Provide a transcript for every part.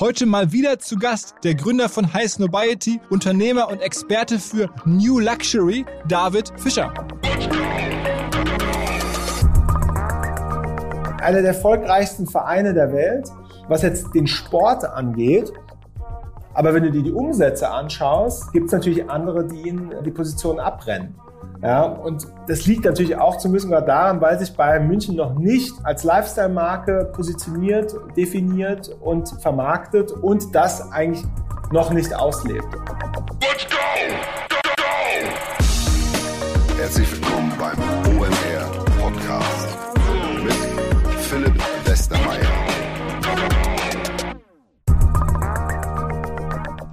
Heute mal wieder zu Gast der Gründer von High Snobiety, Unternehmer und Experte für New Luxury, David Fischer. Einer der erfolgreichsten Vereine der Welt, was jetzt den Sport angeht. Aber wenn du dir die Umsätze anschaust, gibt es natürlich andere, die ihnen die Position abrennen. Ja, und das liegt natürlich auch zum gewissen Grad daran, weil sich Bayern München noch nicht als Lifestyle-Marke positioniert, definiert und vermarktet und das eigentlich noch nicht auslebt. Let's go! Go, go! Herzlich willkommen beim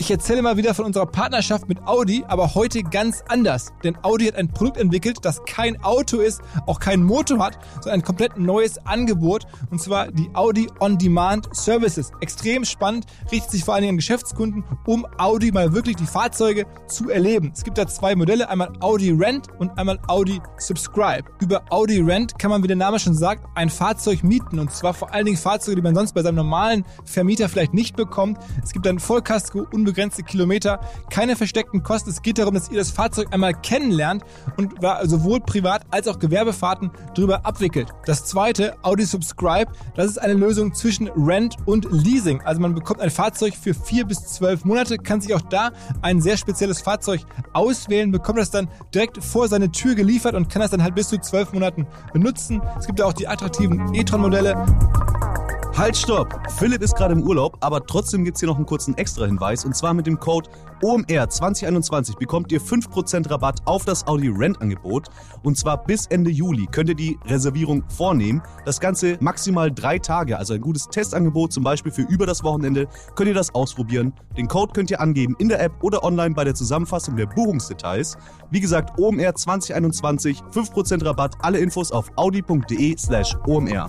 Ich erzähle mal wieder von unserer Partnerschaft mit Audi, aber heute ganz anders. Denn Audi hat ein Produkt entwickelt, das kein Auto ist, auch kein Motor hat, sondern ein komplett neues Angebot. Und zwar die Audi On-Demand Services. Extrem spannend, richtet sich vor allen Dingen an Geschäftskunden, um Audi mal wirklich die Fahrzeuge zu erleben. Es gibt da zwei Modelle, einmal Audi Rent und einmal Audi Subscribe. Über Audi Rent kann man, wie der Name schon sagt, ein Fahrzeug mieten. Und zwar vor allen Dingen Fahrzeuge, die man sonst bei seinem normalen Vermieter vielleicht nicht bekommt. Es gibt dann Vollkasko, unbegrenzt unbegrenzte Kilometer, keine versteckten Kosten. Es geht darum, dass ihr das Fahrzeug einmal kennenlernt und sowohl Privat- als auch Gewerbefahrten drüber abwickelt. Das zweite, Audi Subscribe, das ist eine Lösung zwischen Rent und Leasing. Also man bekommt ein Fahrzeug für vier bis zwölf Monate, kann sich auch da ein sehr spezielles Fahrzeug auswählen, bekommt das dann direkt vor seine Tür geliefert und kann das dann halt bis zu zwölf Monaten benutzen. Es gibt ja auch die attraktiven e-tron-Modelle. Halt, stopp! Philipp ist gerade im Urlaub, aber trotzdem gibt es hier noch einen kurzen Extra-Hinweis. Und zwar mit dem Code OMR2021 bekommt ihr 5% Rabatt auf das Audi Rent-Angebot. Und zwar bis Ende Juli könnt ihr die Reservierung vornehmen. Das Ganze maximal drei Tage, also ein gutes Testangebot, zum Beispiel für über das Wochenende, könnt ihr das ausprobieren. Den Code könnt ihr angeben in der App oder online bei der Zusammenfassung der Buchungsdetails. Wie gesagt, OMR2021, 5% Rabatt, alle Infos auf audi.de slash OMR.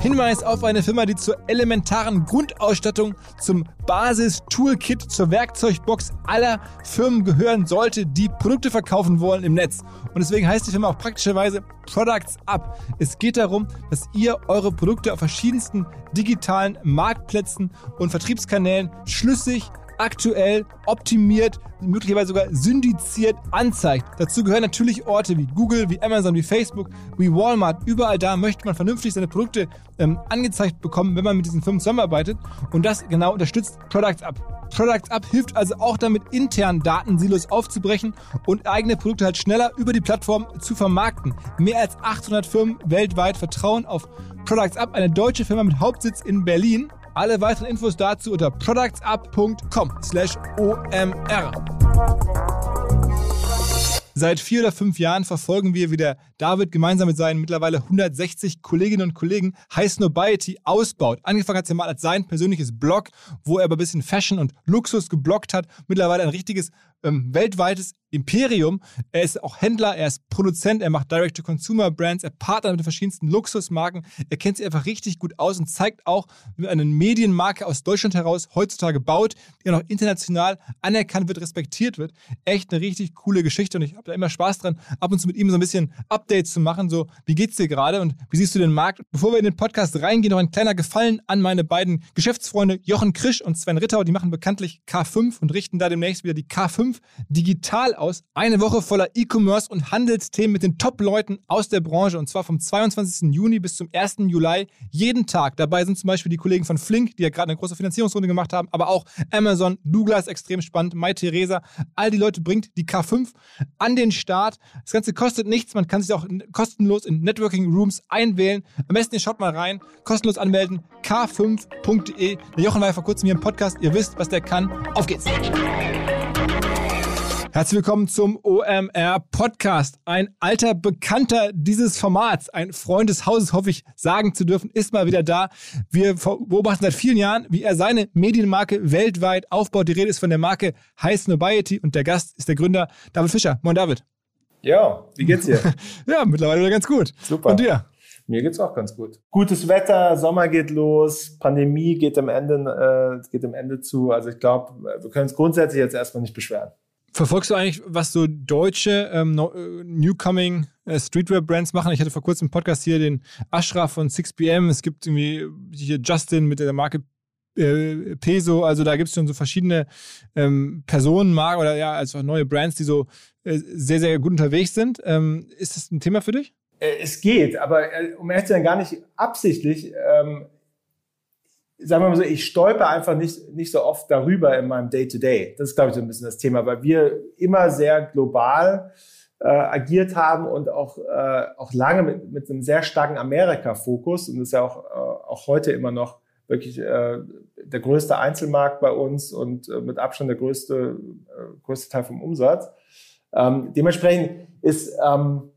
Hinweis auf eine Firma, die zur elementaren Grundausstattung, zum Basis-Toolkit, zur Werkzeugbox aller Firmen gehören sollte, die Produkte verkaufen wollen im Netz. Und deswegen heißt die Firma auch praktischerweise Products Up. Es geht darum, dass ihr eure Produkte auf verschiedensten digitalen Marktplätzen und Vertriebskanälen schlüssig aktuell, optimiert, möglicherweise sogar syndiziert anzeigt. Dazu gehören natürlich Orte wie Google, wie Amazon, wie Facebook, wie Walmart. Überall da möchte man vernünftig seine Produkte ähm, angezeigt bekommen, wenn man mit diesen Firmen zusammenarbeitet. Und das genau unterstützt Products Up. Products Up hilft also auch damit, intern Datensilos aufzubrechen und eigene Produkte halt schneller über die Plattform zu vermarkten. Mehr als 800 Firmen weltweit vertrauen auf Products Up, eine deutsche Firma mit Hauptsitz in Berlin. Alle weiteren Infos dazu unter productsup.com slash omr. Seit vier oder fünf Jahren verfolgen wir, wie der David gemeinsam mit seinen mittlerweile 160 Kolleginnen und Kollegen High Snobiety ausbaut. Angefangen hat es ja mal als sein persönliches Blog, wo er aber ein bisschen Fashion und Luxus geblockt hat. Mittlerweile ein richtiges ähm, weltweites Imperium. Er ist auch Händler, er ist Produzent, er macht Direct-to-Consumer-Brands, er partnert mit den verschiedensten Luxusmarken. Er kennt sich einfach richtig gut aus und zeigt auch, wie man eine Medienmarke aus Deutschland heraus heutzutage baut, die auch international anerkannt wird, respektiert wird. Echt eine richtig coole Geschichte und ich habe da immer Spaß dran, ab und zu mit ihm so ein bisschen Updates zu machen. So, wie geht's dir gerade und wie siehst du den Markt? Bevor wir in den Podcast reingehen, noch ein kleiner Gefallen an meine beiden Geschäftsfreunde Jochen Krisch und Sven Rittau. Die machen bekanntlich K5 und richten da demnächst wieder die K5 digital aus. Eine Woche voller E-Commerce und Handelsthemen mit den Top-Leuten aus der Branche und zwar vom 22. Juni bis zum 1. Juli jeden Tag. Dabei sind zum Beispiel die Kollegen von Flink, die ja gerade eine große Finanzierungsrunde gemacht haben, aber auch Amazon, Douglas, extrem spannend, Mai Theresa. All die Leute bringt die K5 an den Start. Das Ganze kostet nichts, man kann sich auch kostenlos in Networking Rooms einwählen. Am besten ihr schaut mal rein, kostenlos anmelden, k5.de. Der Jochen war ja vor kurzem hier im Podcast, ihr wisst, was der kann. Auf geht's! Herzlich willkommen zum OMR Podcast. Ein alter Bekannter dieses Formats, ein Freund des Hauses, hoffe ich sagen zu dürfen, ist mal wieder da. Wir beobachten seit vielen Jahren, wie er seine Medienmarke weltweit aufbaut. Die Rede ist von der Marke High Snobiety und der Gast ist der Gründer David Fischer. Moin David. Ja, wie geht's dir? ja, mittlerweile wieder ganz gut. Super. Und dir? Mir geht's auch ganz gut. Gutes Wetter, Sommer geht los, Pandemie geht am Ende, äh, geht am Ende zu. Also ich glaube, wir können uns grundsätzlich jetzt erstmal nicht beschweren. Verfolgst du eigentlich, was so deutsche ähm, äh, Newcoming äh, Streetwear-Brands machen? Ich hatte vor kurzem im Podcast hier den Ashraf von 6pm. Es gibt irgendwie hier Justin mit der Marke äh, Peso. Also da gibt es schon so verschiedene ähm, Personen, Marken oder ja, also neue Brands, die so äh, sehr, sehr gut unterwegs sind. Ähm, ist das ein Thema für dich? Äh, es geht, aber äh, um ehrlich zu sein, gar nicht absichtlich. Ähm, sagen wir mal so, ich stolper einfach nicht, nicht so oft darüber in meinem Day-to-Day. -Day. Das ist, glaube ich, so ein bisschen das Thema, weil wir immer sehr global äh, agiert haben und auch, äh, auch lange mit, mit einem sehr starken Amerika-Fokus. Und das ist ja auch, äh, auch heute immer noch wirklich äh, der größte Einzelmarkt bei uns und äh, mit Abstand der größte, äh, größte Teil vom Umsatz. Ähm, dementsprechend ist ähm,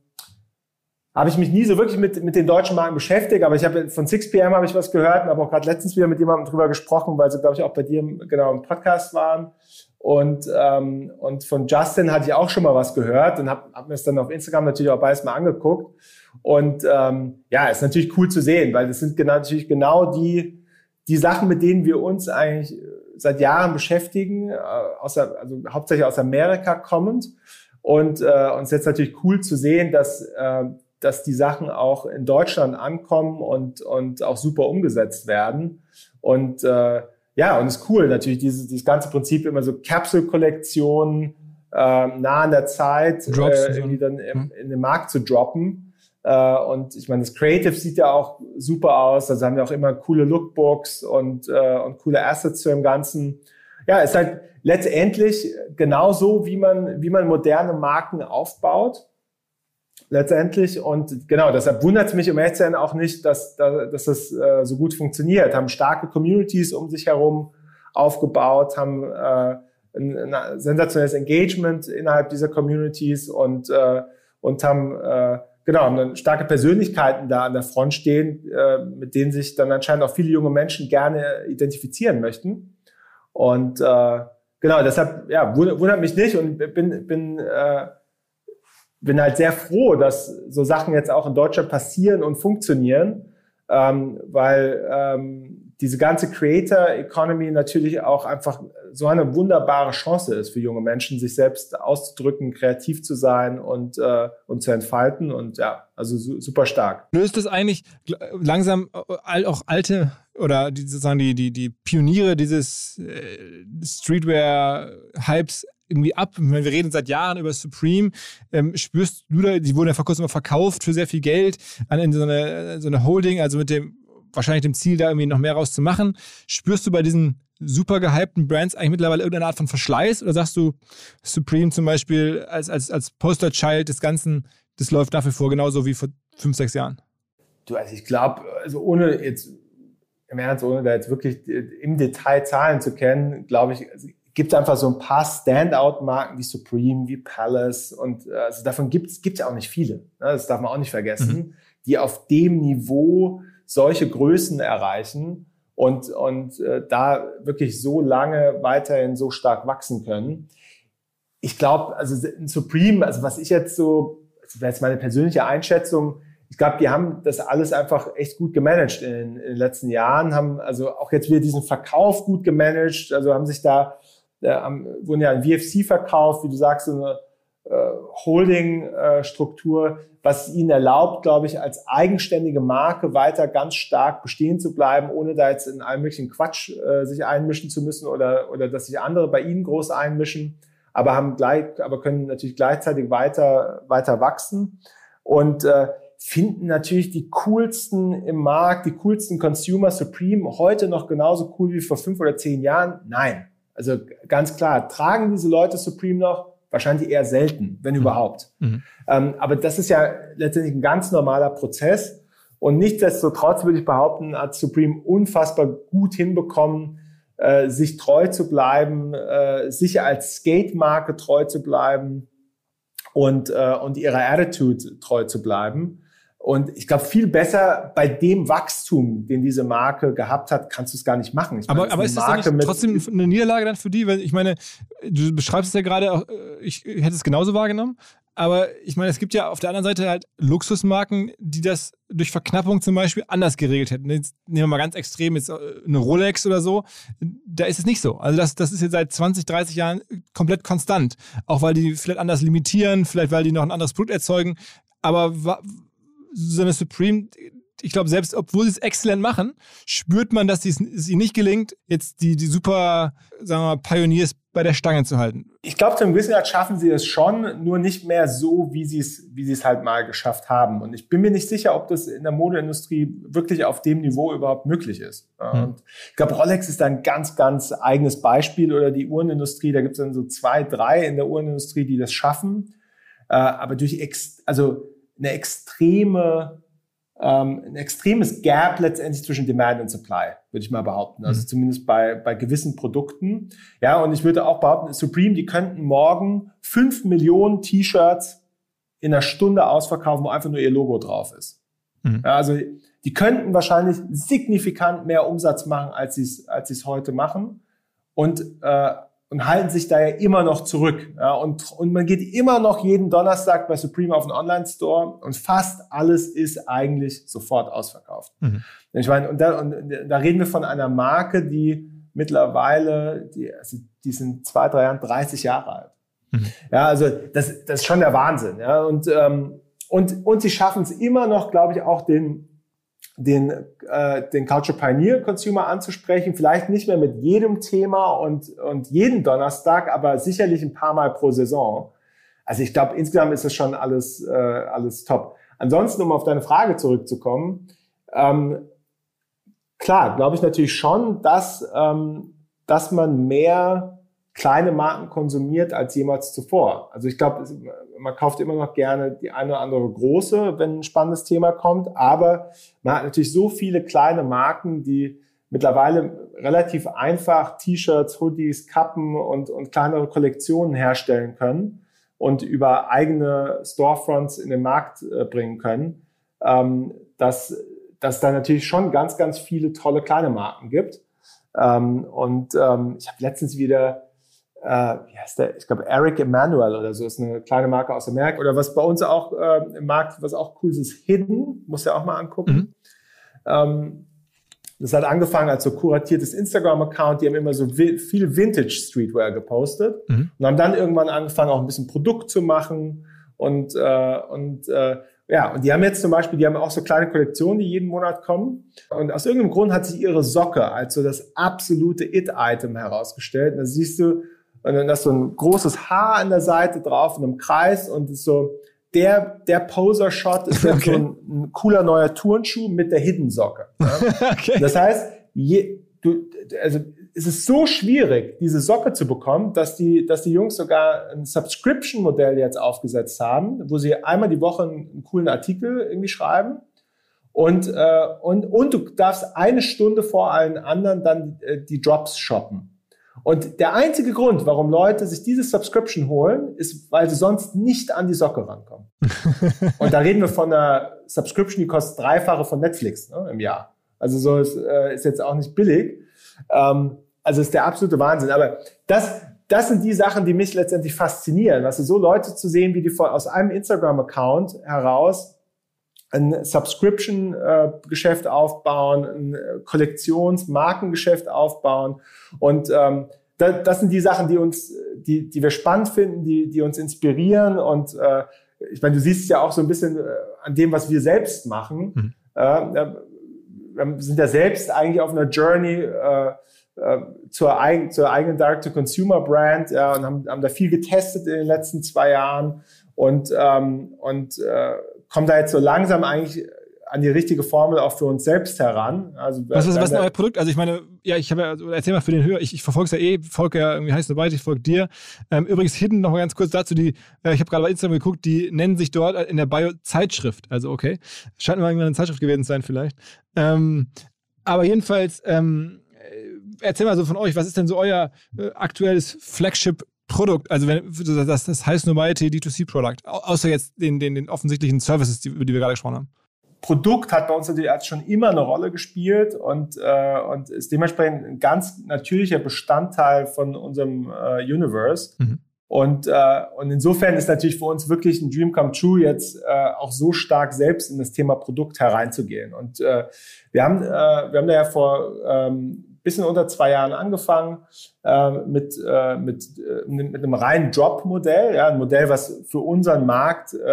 habe ich mich nie so wirklich mit, mit den deutschen Marken beschäftigt, aber ich habe von 6pm habe ich was gehört und habe auch gerade letztens wieder mit jemandem drüber gesprochen, weil sie, glaube ich, auch bei dir genau im Podcast waren. Und, ähm, und von Justin hatte ich auch schon mal was gehört und habe hab mir es dann auf Instagram natürlich auch beides mal angeguckt. Und ähm, ja, ist natürlich cool zu sehen, weil das sind genau, natürlich genau die, die Sachen, mit denen wir uns eigentlich seit Jahren beschäftigen, äh, aus, also hauptsächlich aus Amerika kommend. Und äh, uns jetzt natürlich cool zu sehen, dass äh, dass die Sachen auch in Deutschland ankommen und, und auch super umgesetzt werden. Und äh, ja, und es ist cool natürlich, dieses, dieses ganze Prinzip immer so Capsule-Kollektionen äh, nah an der Zeit äh, irgendwie dann im, hm. in den Markt zu droppen. Äh, und ich meine, das Creative sieht ja auch super aus. Also haben wir auch immer coole Lookbooks und, äh, und coole Assets zu dem Ganzen. Ja, ist halt letztendlich genauso, wie man, wie man moderne Marken aufbaut letztendlich. Und genau, deshalb wundert es mich um ehrlich zu sein auch nicht, dass, dass das äh, so gut funktioniert. Haben starke Communities um sich herum aufgebaut, haben äh, ein, ein sensationelles Engagement innerhalb dieser Communities und, äh, und haben äh, genau starke Persönlichkeiten da an der Front stehen, äh, mit denen sich dann anscheinend auch viele junge Menschen gerne identifizieren möchten. Und äh, genau, deshalb ja, wundert mich nicht und bin, bin äh, bin halt sehr froh, dass so Sachen jetzt auch in Deutschland passieren und funktionieren, ähm, weil ähm, diese ganze Creator Economy natürlich auch einfach so eine wunderbare Chance ist für junge Menschen, sich selbst auszudrücken, kreativ zu sein und, äh, und zu entfalten. Und ja, also su super stark. Löst es eigentlich langsam äh, auch alte oder die, sozusagen die, die, die Pioniere dieses äh, Streetwear-Hypes irgendwie ab. Wir reden seit Jahren über Supreme. Ähm, spürst du da, die wurden ja vor kurzem mal verkauft für sehr viel Geld an so eine, so eine Holding, also mit dem wahrscheinlich dem Ziel, da irgendwie noch mehr rauszumachen. Spürst du bei diesen super gehypten Brands eigentlich mittlerweile irgendeine Art von Verschleiß oder sagst du, Supreme zum Beispiel als, als, als Poster-Child des Ganzen, das läuft wie vor genauso wie vor fünf, sechs Jahren? Du, also ich glaube, also ohne jetzt im Ernst, ohne da jetzt wirklich im Detail Zahlen zu kennen, glaube ich, also gibt einfach so ein paar Standout-Marken wie Supreme, wie Palace und äh, also davon gibt es auch nicht viele. Ne? Das darf man auch nicht vergessen, mhm. die auf dem Niveau solche Größen erreichen und, und äh, da wirklich so lange weiterhin so stark wachsen können. Ich glaube, also Supreme, also was ich jetzt so, das wäre jetzt meine persönliche Einschätzung, ich glaube, die haben das alles einfach echt gut gemanagt in, in, den letzten Jahren, haben also auch jetzt wieder diesen Verkauf gut gemanagt, also haben sich da äh, wurden ja ein VFC verkauft, wie du sagst, so eine äh, Holding-Struktur, äh, was ihnen erlaubt, glaube ich, als eigenständige Marke weiter ganz stark bestehen zu bleiben, ohne da jetzt in allem möglichen Quatsch äh, sich einmischen zu müssen oder, oder dass sich andere bei ihnen groß einmischen, aber haben gleich, aber können natürlich gleichzeitig weiter, weiter wachsen und äh, finden natürlich die coolsten im Markt, die coolsten Consumer Supreme heute noch genauso cool wie vor fünf oder zehn Jahren? Nein. Also ganz klar, tragen diese Leute Supreme noch? Wahrscheinlich eher selten, wenn mhm. überhaupt. Mhm. Ähm, aber das ist ja letztendlich ein ganz normaler Prozess. Und nichtsdestotrotz würde ich behaupten, hat Supreme unfassbar gut hinbekommen, äh, sich treu zu bleiben, äh, sich als Skate-Marke treu zu bleiben und, äh, und ihrer Attitude treu zu bleiben. Und ich glaube, viel besser bei dem Wachstum, den diese Marke gehabt hat, kannst du es gar nicht machen. Ich aber, aber ist das nicht trotzdem eine Niederlage dann für die? Weil ich meine, du beschreibst es ja gerade, äh, ich hätte es genauso wahrgenommen. Aber ich meine, es gibt ja auf der anderen Seite halt Luxusmarken, die das durch Verknappung zum Beispiel anders geregelt hätten. Jetzt nehmen wir mal ganz extrem, jetzt äh, eine Rolex oder so. Da ist es nicht so. Also das, das ist jetzt seit 20, 30 Jahren komplett konstant. Auch weil die vielleicht anders limitieren, vielleicht weil die noch ein anderes Produkt erzeugen. Aber so eine Supreme, ich glaube, selbst obwohl sie es exzellent machen, spürt man, dass es ihnen nicht gelingt, jetzt die, die super, sagen wir mal, Pioneers bei der Stange zu halten. Ich glaube, zum gewissen Grad schaffen sie es schon, nur nicht mehr so, wie sie es, wie sie es halt mal geschafft haben. Und ich bin mir nicht sicher, ob das in der Modeindustrie wirklich auf dem Niveau überhaupt möglich ist. Hm. Und ich glaube, Rolex ist da ein ganz, ganz eigenes Beispiel oder die Uhrenindustrie. Da gibt es dann so zwei, drei in der Uhrenindustrie, die das schaffen. Äh, aber durch ex also eine extreme ähm, ein extremes Gap letztendlich zwischen Demand und Supply, würde ich mal behaupten. Also mhm. zumindest bei, bei gewissen Produkten. Ja, und ich würde auch behaupten, Supreme, die könnten morgen fünf Millionen T-Shirts in einer Stunde ausverkaufen, wo einfach nur ihr Logo drauf ist. Mhm. Ja, also die könnten wahrscheinlich signifikant mehr Umsatz machen, als sie es als es heute machen. Und äh, und halten sich da ja immer noch zurück. Ja, und, und man geht immer noch jeden Donnerstag bei Supreme auf den Online-Store und fast alles ist eigentlich sofort ausverkauft. Mhm. Ich meine, und da, und da reden wir von einer Marke, die mittlerweile, die, also die sind zwei, drei Jahren 30 Jahre alt. Mhm. Ja, also das, das ist schon der Wahnsinn. Ja, und, ähm, und, und sie schaffen es immer noch, glaube ich, auch den, den, äh, den Culture Pioneer Consumer anzusprechen. Vielleicht nicht mehr mit jedem Thema und, und jeden Donnerstag, aber sicherlich ein paar Mal pro Saison. Also ich glaube, insgesamt ist das schon alles, äh, alles top. Ansonsten, um auf deine Frage zurückzukommen, ähm, klar, glaube ich natürlich schon, dass, ähm, dass man mehr kleine Marken konsumiert als jemals zuvor. Also ich glaube, man kauft immer noch gerne die eine oder andere große, wenn ein spannendes Thema kommt, aber man hat natürlich so viele kleine Marken, die mittlerweile relativ einfach T-Shirts, Hoodies, Kappen und, und kleinere Kollektionen herstellen können und über eigene Storefronts in den Markt äh, bringen können, ähm, dass, dass da natürlich schon ganz, ganz viele tolle kleine Marken gibt. Ähm, und ähm, ich habe letztens wieder äh, wie heißt der? Ich glaube, Eric Emanuel oder so ist eine kleine Marke aus Amerika. Oder was bei uns auch äh, im Markt, was auch cool ist, ist Hidden. Muss ja auch mal angucken. Mhm. Ähm, das hat angefangen als so kuratiertes Instagram-Account. Die haben immer so viel Vintage Streetwear gepostet mhm. und haben dann irgendwann angefangen, auch ein bisschen Produkt zu machen und äh, und äh, ja, und die haben jetzt zum Beispiel, die haben auch so kleine Kollektionen, die jeden Monat kommen. Und aus irgendeinem Grund hat sich ihre Socke als so das absolute It-Item herausgestellt. Und da siehst du, und dann ist so ein großes Haar an der Seite drauf in einem Kreis und ist so, der, der Poser-Shot ist okay. so ein, ein, cooler neuer Turnschuh mit der Hidden-Socke. Ja? okay. Das heißt, je, du, also es ist so schwierig, diese Socke zu bekommen, dass die, dass die Jungs sogar ein Subscription-Modell jetzt aufgesetzt haben, wo sie einmal die Woche einen, einen coolen Artikel irgendwie schreiben. Und, äh, und, und du darfst eine Stunde vor allen anderen dann äh, die Drops shoppen. Und der einzige Grund, warum Leute sich diese Subscription holen, ist, weil sie sonst nicht an die Socke rankommen. und da reden wir von einer Subscription, die kostet dreifache von Netflix ne, im Jahr. Also so ist, äh, ist jetzt auch nicht billig. Ähm, also ist der absolute Wahnsinn. Aber das, das sind die Sachen, die mich letztendlich faszinieren. Also so Leute zu sehen, wie die von, aus einem Instagram-Account heraus ein Subscription-Geschäft aufbauen, ein Kollektions-Markengeschäft aufbauen. Und ähm, das, das sind die Sachen, die uns, die, die wir spannend finden, die, die uns inspirieren. Und äh, ich meine, du siehst es ja auch so ein bisschen äh, an dem, was wir selbst machen. Mhm. Äh, wir sind ja selbst eigentlich auf einer Journey äh, äh, zur, eigen, zur eigenen Direct-to-Consumer-Brand ja, und haben, haben da viel getestet in den letzten zwei Jahren und, ähm, und äh, kommen da jetzt so langsam eigentlich an die richtige Formel auch für uns selbst heran. Also, was ist, was ist euer Produkt? Also ich meine, ja, ich habe ja, also erzähl mal für den Hörer, ich, ich verfolge es ja eh, folge ja irgendwie heißt dabei, ich folge dir. Ähm, übrigens, Hidden noch mal ganz kurz dazu, die, äh, ich habe gerade bei Instagram geguckt, die nennen sich dort in der Bio Zeitschrift. Also okay, scheint mal irgendwann eine Zeitschrift gewesen zu sein vielleicht. Ähm, aber jedenfalls, ähm, äh, erzähl mal so von euch, was ist denn so euer äh, aktuelles Flagship Produkt, also wenn, das, das heißt Nobiety D2C-Produkt, außer jetzt den, den, den offensichtlichen Services, die, über die wir gerade gesprochen haben? Produkt hat bei uns natürlich schon immer eine Rolle gespielt und, äh, und ist dementsprechend ein ganz natürlicher Bestandteil von unserem äh, Universe. Mhm. Und, äh, und insofern ist natürlich für uns wirklich ein Dream come true, jetzt äh, auch so stark selbst in das Thema Produkt hereinzugehen. Und äh, wir, haben, äh, wir haben da ja vor ähm, bisschen unter zwei Jahren angefangen äh, mit, äh, mit, äh, mit einem reinen Drop-Modell, ja, ein Modell, was für unseren Markt äh,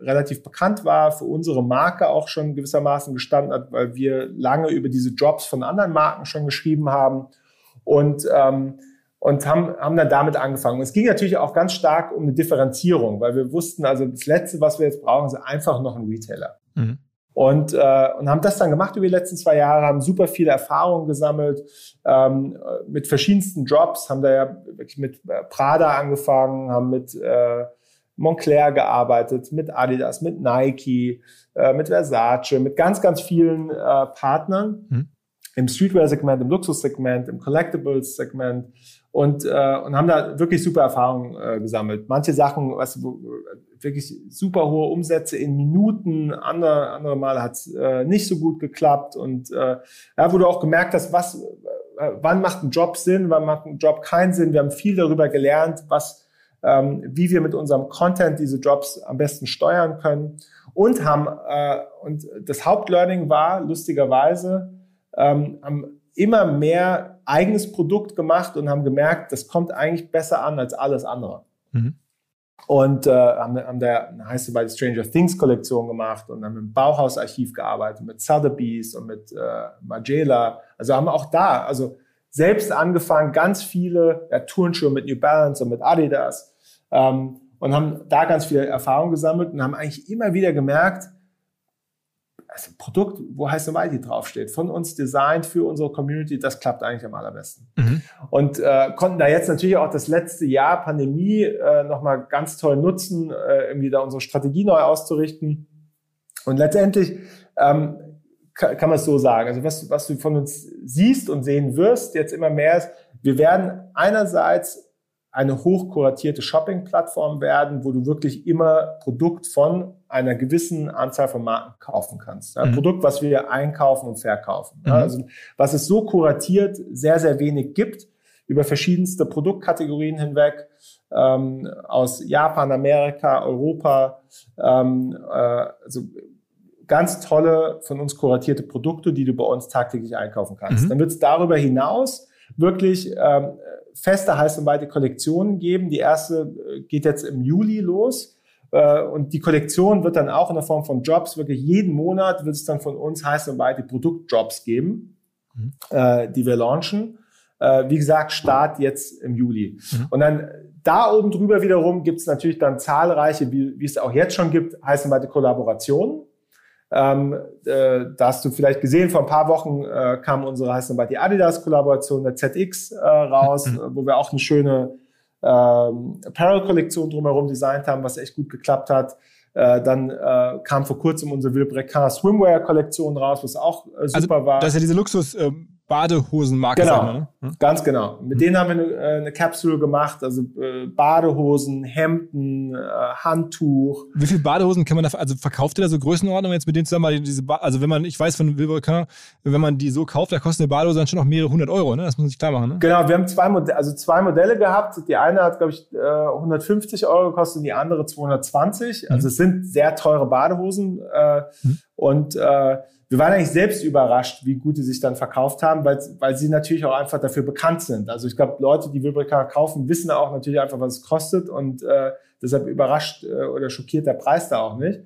relativ bekannt war, für unsere Marke auch schon gewissermaßen gestanden hat, weil wir lange über diese Drops von anderen Marken schon geschrieben haben und ähm, und haben, haben dann damit angefangen. Und es ging natürlich auch ganz stark um eine Differenzierung, weil wir wussten, also das Letzte, was wir jetzt brauchen, ist einfach noch ein Retailer. Mhm. Und, äh, und haben das dann gemacht über die letzten zwei Jahre, haben super viele Erfahrungen gesammelt ähm, mit verschiedensten Jobs, haben da ja wirklich mit äh, Prada angefangen, haben mit äh, Montclair gearbeitet, mit Adidas, mit Nike, äh, mit Versace, mit ganz, ganz vielen äh, Partnern mhm. im Streetwear-Segment, im Luxus-Segment, im Collectibles-Segment und, äh, und haben da wirklich super Erfahrungen äh, gesammelt. Manche Sachen, was wirklich super hohe Umsätze in Minuten, andere, andere Mal hat es äh, nicht so gut geklappt und äh, ja, wo du auch gemerkt hast, was, äh, wann macht ein Job Sinn, wann macht ein Job keinen Sinn. Wir haben viel darüber gelernt, was, ähm, wie wir mit unserem Content diese Jobs am besten steuern können und haben äh, und das Hauptlearning war lustigerweise ähm, am immer mehr eigenes Produkt gemacht und haben gemerkt, das kommt eigentlich besser an als alles andere. Mhm. Und äh, haben, haben da heißt bei der Stranger Things Kollektion gemacht und haben dem Bauhausarchiv gearbeitet, mit Sotheby's und mit äh, Magela. Also haben auch da, also selbst angefangen, ganz viele ja, Turnschuhe mit New Balance und mit Adidas ähm, und haben da ganz viel Erfahrung gesammelt und haben eigentlich immer wieder gemerkt, also Produkt, wo heißt Mighty draufsteht, von uns designt für unsere Community, das klappt eigentlich am allerbesten. Mhm. Und äh, konnten da jetzt natürlich auch das letzte Jahr Pandemie äh, nochmal ganz toll nutzen, äh, irgendwie da unsere Strategie neu auszurichten. Und letztendlich ähm, kann, kann man es so sagen. Also was, was du von uns siehst und sehen wirst jetzt immer mehr ist, wir werden einerseits eine hochkuratierte Shopping-Plattform werden, wo du wirklich immer Produkt von einer gewissen Anzahl von Marken kaufen kannst. Ein mhm. Produkt, was wir einkaufen und verkaufen. Mhm. Also was es so kuratiert sehr, sehr wenig gibt, über verschiedenste Produktkategorien hinweg, ähm, aus Japan, Amerika, Europa, ähm, äh, also ganz tolle von uns kuratierte Produkte, die du bei uns tagtäglich einkaufen kannst. Mhm. Dann wird es darüber hinaus wirklich ähm, feste heiß und weite Kollektionen geben. Die erste äh, geht jetzt im Juli los. Äh, und die Kollektion wird dann auch in der Form von Jobs, wirklich jeden Monat wird es dann von uns heiß und weite Produktjobs geben, mhm. Äh, die wir launchen. Wie gesagt, Start jetzt im Juli. Mhm. Und dann da oben drüber wiederum gibt es natürlich dann zahlreiche, wie, wie es auch jetzt schon gibt, heiß und weite Kollaborationen. Ähm, äh, da hast du vielleicht gesehen, vor ein paar Wochen äh, kam unsere heißt bei die Adidas-Kollaboration der ZX äh, raus, mhm. wo wir auch eine schöne ähm, Apparel-Kollektion drumherum designt haben, was echt gut geklappt hat. Äh, dann äh, kam vor kurzem unsere Vilebrequin Swimwear-Kollektion raus, was auch äh, super also, war. Das ist ja diese Luxus, ähm, Badehosenmarke. Genau, wir, ne? Hm? ganz genau. Mit mhm. denen haben wir eine, äh, eine Capsule gemacht, also äh, Badehosen, Hemden, äh, Handtuch. Wie viele Badehosen kann man da, also verkauft ihr da so Größenordnung jetzt mit denen zusammen, diese, also wenn man, ich weiß von Vilebrequin, wenn man die so kauft, da kostet eine Badehose dann schon noch mehrere hundert Euro, ne? Das muss man sich klar machen, ne? Genau, wir haben zwei Modelle, also zwei Modelle gehabt. Die eine hat, glaube ich, 150 Euro gekostet, die andere 220. Mhm. Also es sind sehr teure Badehosen äh, mhm. und äh, wir waren eigentlich selbst überrascht, wie gut die sich dann verkauft haben, weil, weil sie natürlich auch einfach dafür bekannt sind. Also ich glaube, Leute, die Wilbrika kaufen, wissen auch natürlich einfach, was es kostet und äh, deshalb überrascht äh, oder schockiert der Preis da auch nicht.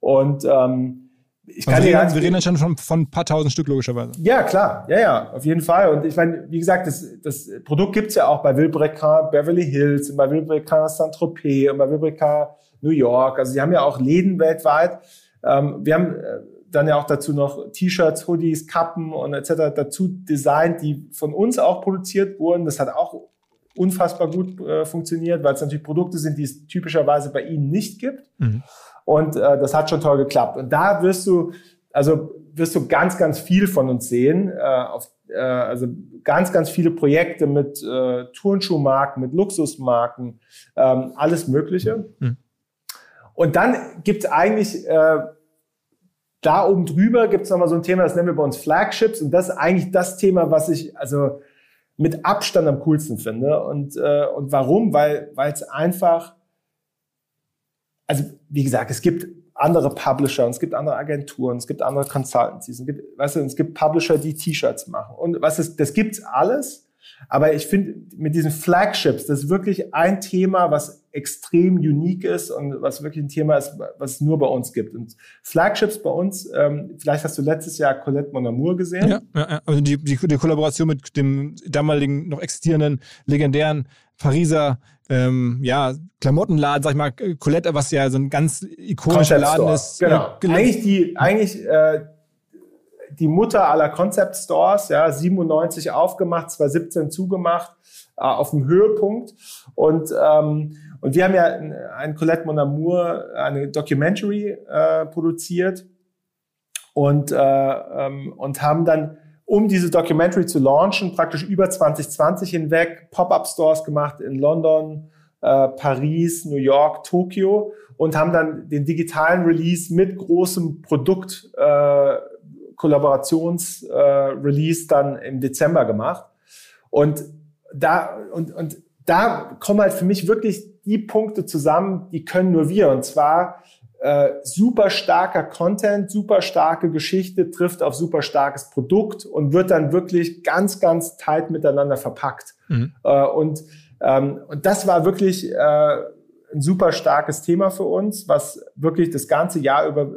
Und ähm, ich kann also wir, reden, wir reden schon von, von ein paar tausend Stück logischerweise. Ja, klar. Ja, ja, auf jeden Fall. Und ich meine, wie gesagt, das, das Produkt gibt's ja auch bei Wilbrika Beverly Hills und bei Wilbrika Saint-Tropez und bei Wilbrika New York. Also sie haben ja auch Läden weltweit. Ähm, wir haben äh, dann ja auch dazu noch T-Shirts, Hoodies, Kappen und etc. dazu designt, die von uns auch produziert wurden. Das hat auch unfassbar gut äh, funktioniert, weil es natürlich Produkte sind, die es typischerweise bei ihnen nicht gibt. Mhm. Und äh, das hat schon toll geklappt. Und da wirst du, also wirst du ganz, ganz viel von uns sehen. Äh, auf, äh, also ganz, ganz viele Projekte mit äh, Turnschuhmarken, mit Luxusmarken, ähm, alles Mögliche. Mhm. Und dann gibt es eigentlich äh, da oben drüber gibt es nochmal so ein Thema, das nennen wir bei uns Flagships. Und das ist eigentlich das Thema, was ich, also mit Abstand am coolsten finde. Und, äh, und warum? Weil es einfach, also wie gesagt, es gibt andere Publisher und es gibt andere Agenturen, es gibt andere Consultancies, es gibt, weißt du, es gibt Publisher, die T-Shirts machen. Und was ist, das gibt's alles. Aber ich finde, mit diesen Flagships, das ist wirklich ein Thema, was extrem unique ist und was wirklich ein Thema ist, was es nur bei uns gibt. Und Flagships bei uns, ähm, vielleicht hast du letztes Jahr Colette Mon Amour gesehen. Ja, ja, also die, die, die Kollaboration mit dem damaligen noch existierenden legendären Pariser ähm, ja, Klamottenladen, sag ich mal, Colette, was ja so ein ganz ikonischer Laden ist. Genau. Äh, eigentlich die, eigentlich äh, die Mutter aller Concept Stores, ja, 97 aufgemacht, 2017 zugemacht, äh, auf dem Höhepunkt. Und, ähm, und wir haben ja ein Colette Mon Amour, eine Documentary äh, produziert und, äh, ähm, und haben dann, um diese Documentary zu launchen, praktisch über 2020 hinweg Pop-up-Stores gemacht in London, äh, Paris, New York, Tokio und haben dann den digitalen Release mit großem Produkt äh, Kollaborationsrelease äh, dann im Dezember gemacht. Und da, und, und da kommen halt für mich wirklich die Punkte zusammen, die können nur wir. Und zwar äh, super starker Content, super starke Geschichte trifft auf super starkes Produkt und wird dann wirklich ganz, ganz tight miteinander verpackt. Mhm. Äh, und, ähm, und das war wirklich äh, ein super starkes Thema für uns, was wirklich das ganze Jahr über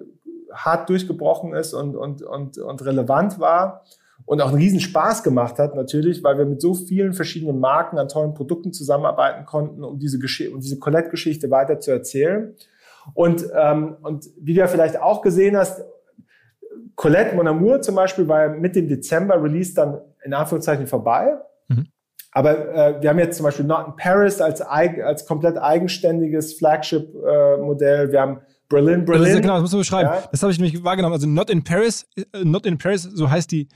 hart durchgebrochen ist und, und, und, und relevant war und auch einen riesen Spaß gemacht hat natürlich, weil wir mit so vielen verschiedenen Marken an tollen Produkten zusammenarbeiten konnten, um diese, Gesch um diese Colette-Geschichte weiter zu erzählen. Und, ähm, und wie du ja vielleicht auch gesehen hast, Colette Mon Amour zum Beispiel war mit dem Dezember Release dann in Anführungszeichen vorbei. Mhm. Aber äh, wir haben jetzt zum Beispiel Not in Paris als, als komplett eigenständiges Flagship-Modell. Äh, wir haben Berlin, Berlin. Das ist, genau, das muss man beschreiben. Ja. Das habe ich nämlich wahrgenommen. Also Not in Paris, äh, Not in Paris, so heißt die,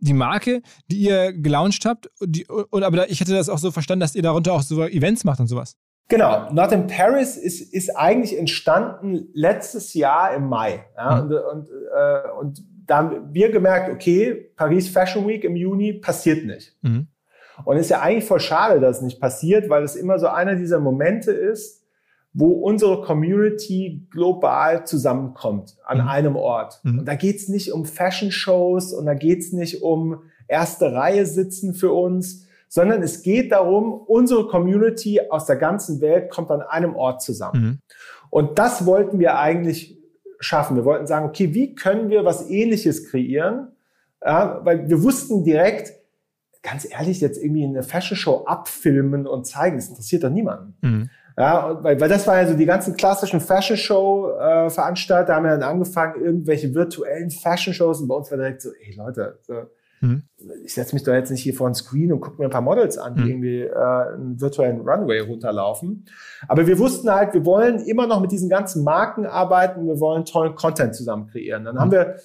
die Marke, die ihr gelauncht habt. Die, und, aber ich hätte das auch so verstanden, dass ihr darunter auch so Events macht und sowas. Genau, Not in Paris ist, ist eigentlich entstanden letztes Jahr im Mai. Ja, mhm. Und, und, äh, und da haben wir gemerkt, okay, Paris Fashion Week im Juni passiert nicht. Mhm. Und es ist ja eigentlich voll schade, dass es nicht passiert, weil es immer so einer dieser Momente ist, wo unsere Community global zusammenkommt an mhm. einem Ort. Mhm. Und da geht's nicht um Fashion-Shows und da geht's nicht um erste Reihe sitzen für uns, sondern es geht darum, unsere Community aus der ganzen Welt kommt an einem Ort zusammen. Mhm. Und das wollten wir eigentlich schaffen. Wir wollten sagen, okay, wie können wir was Ähnliches kreieren? Ja, weil wir wussten direkt, ganz ehrlich, jetzt irgendwie eine Fashion Show abfilmen und zeigen, das interessiert doch niemanden. Mhm. Ja, weil, weil das war ja so die ganzen klassischen Fashion Show äh, Veranstalter haben ja dann angefangen irgendwelche virtuellen Fashion Shows und bei uns war direkt so, ey Leute, so, mhm. ich setze mich doch jetzt nicht hier vor ein Screen und gucke mir ein paar Models an, die mhm. irgendwie äh, einen virtuellen Runway runterlaufen. Aber wir wussten halt, wir wollen immer noch mit diesen ganzen Marken arbeiten, wir wollen tollen Content zusammen kreieren. Dann mhm. haben wir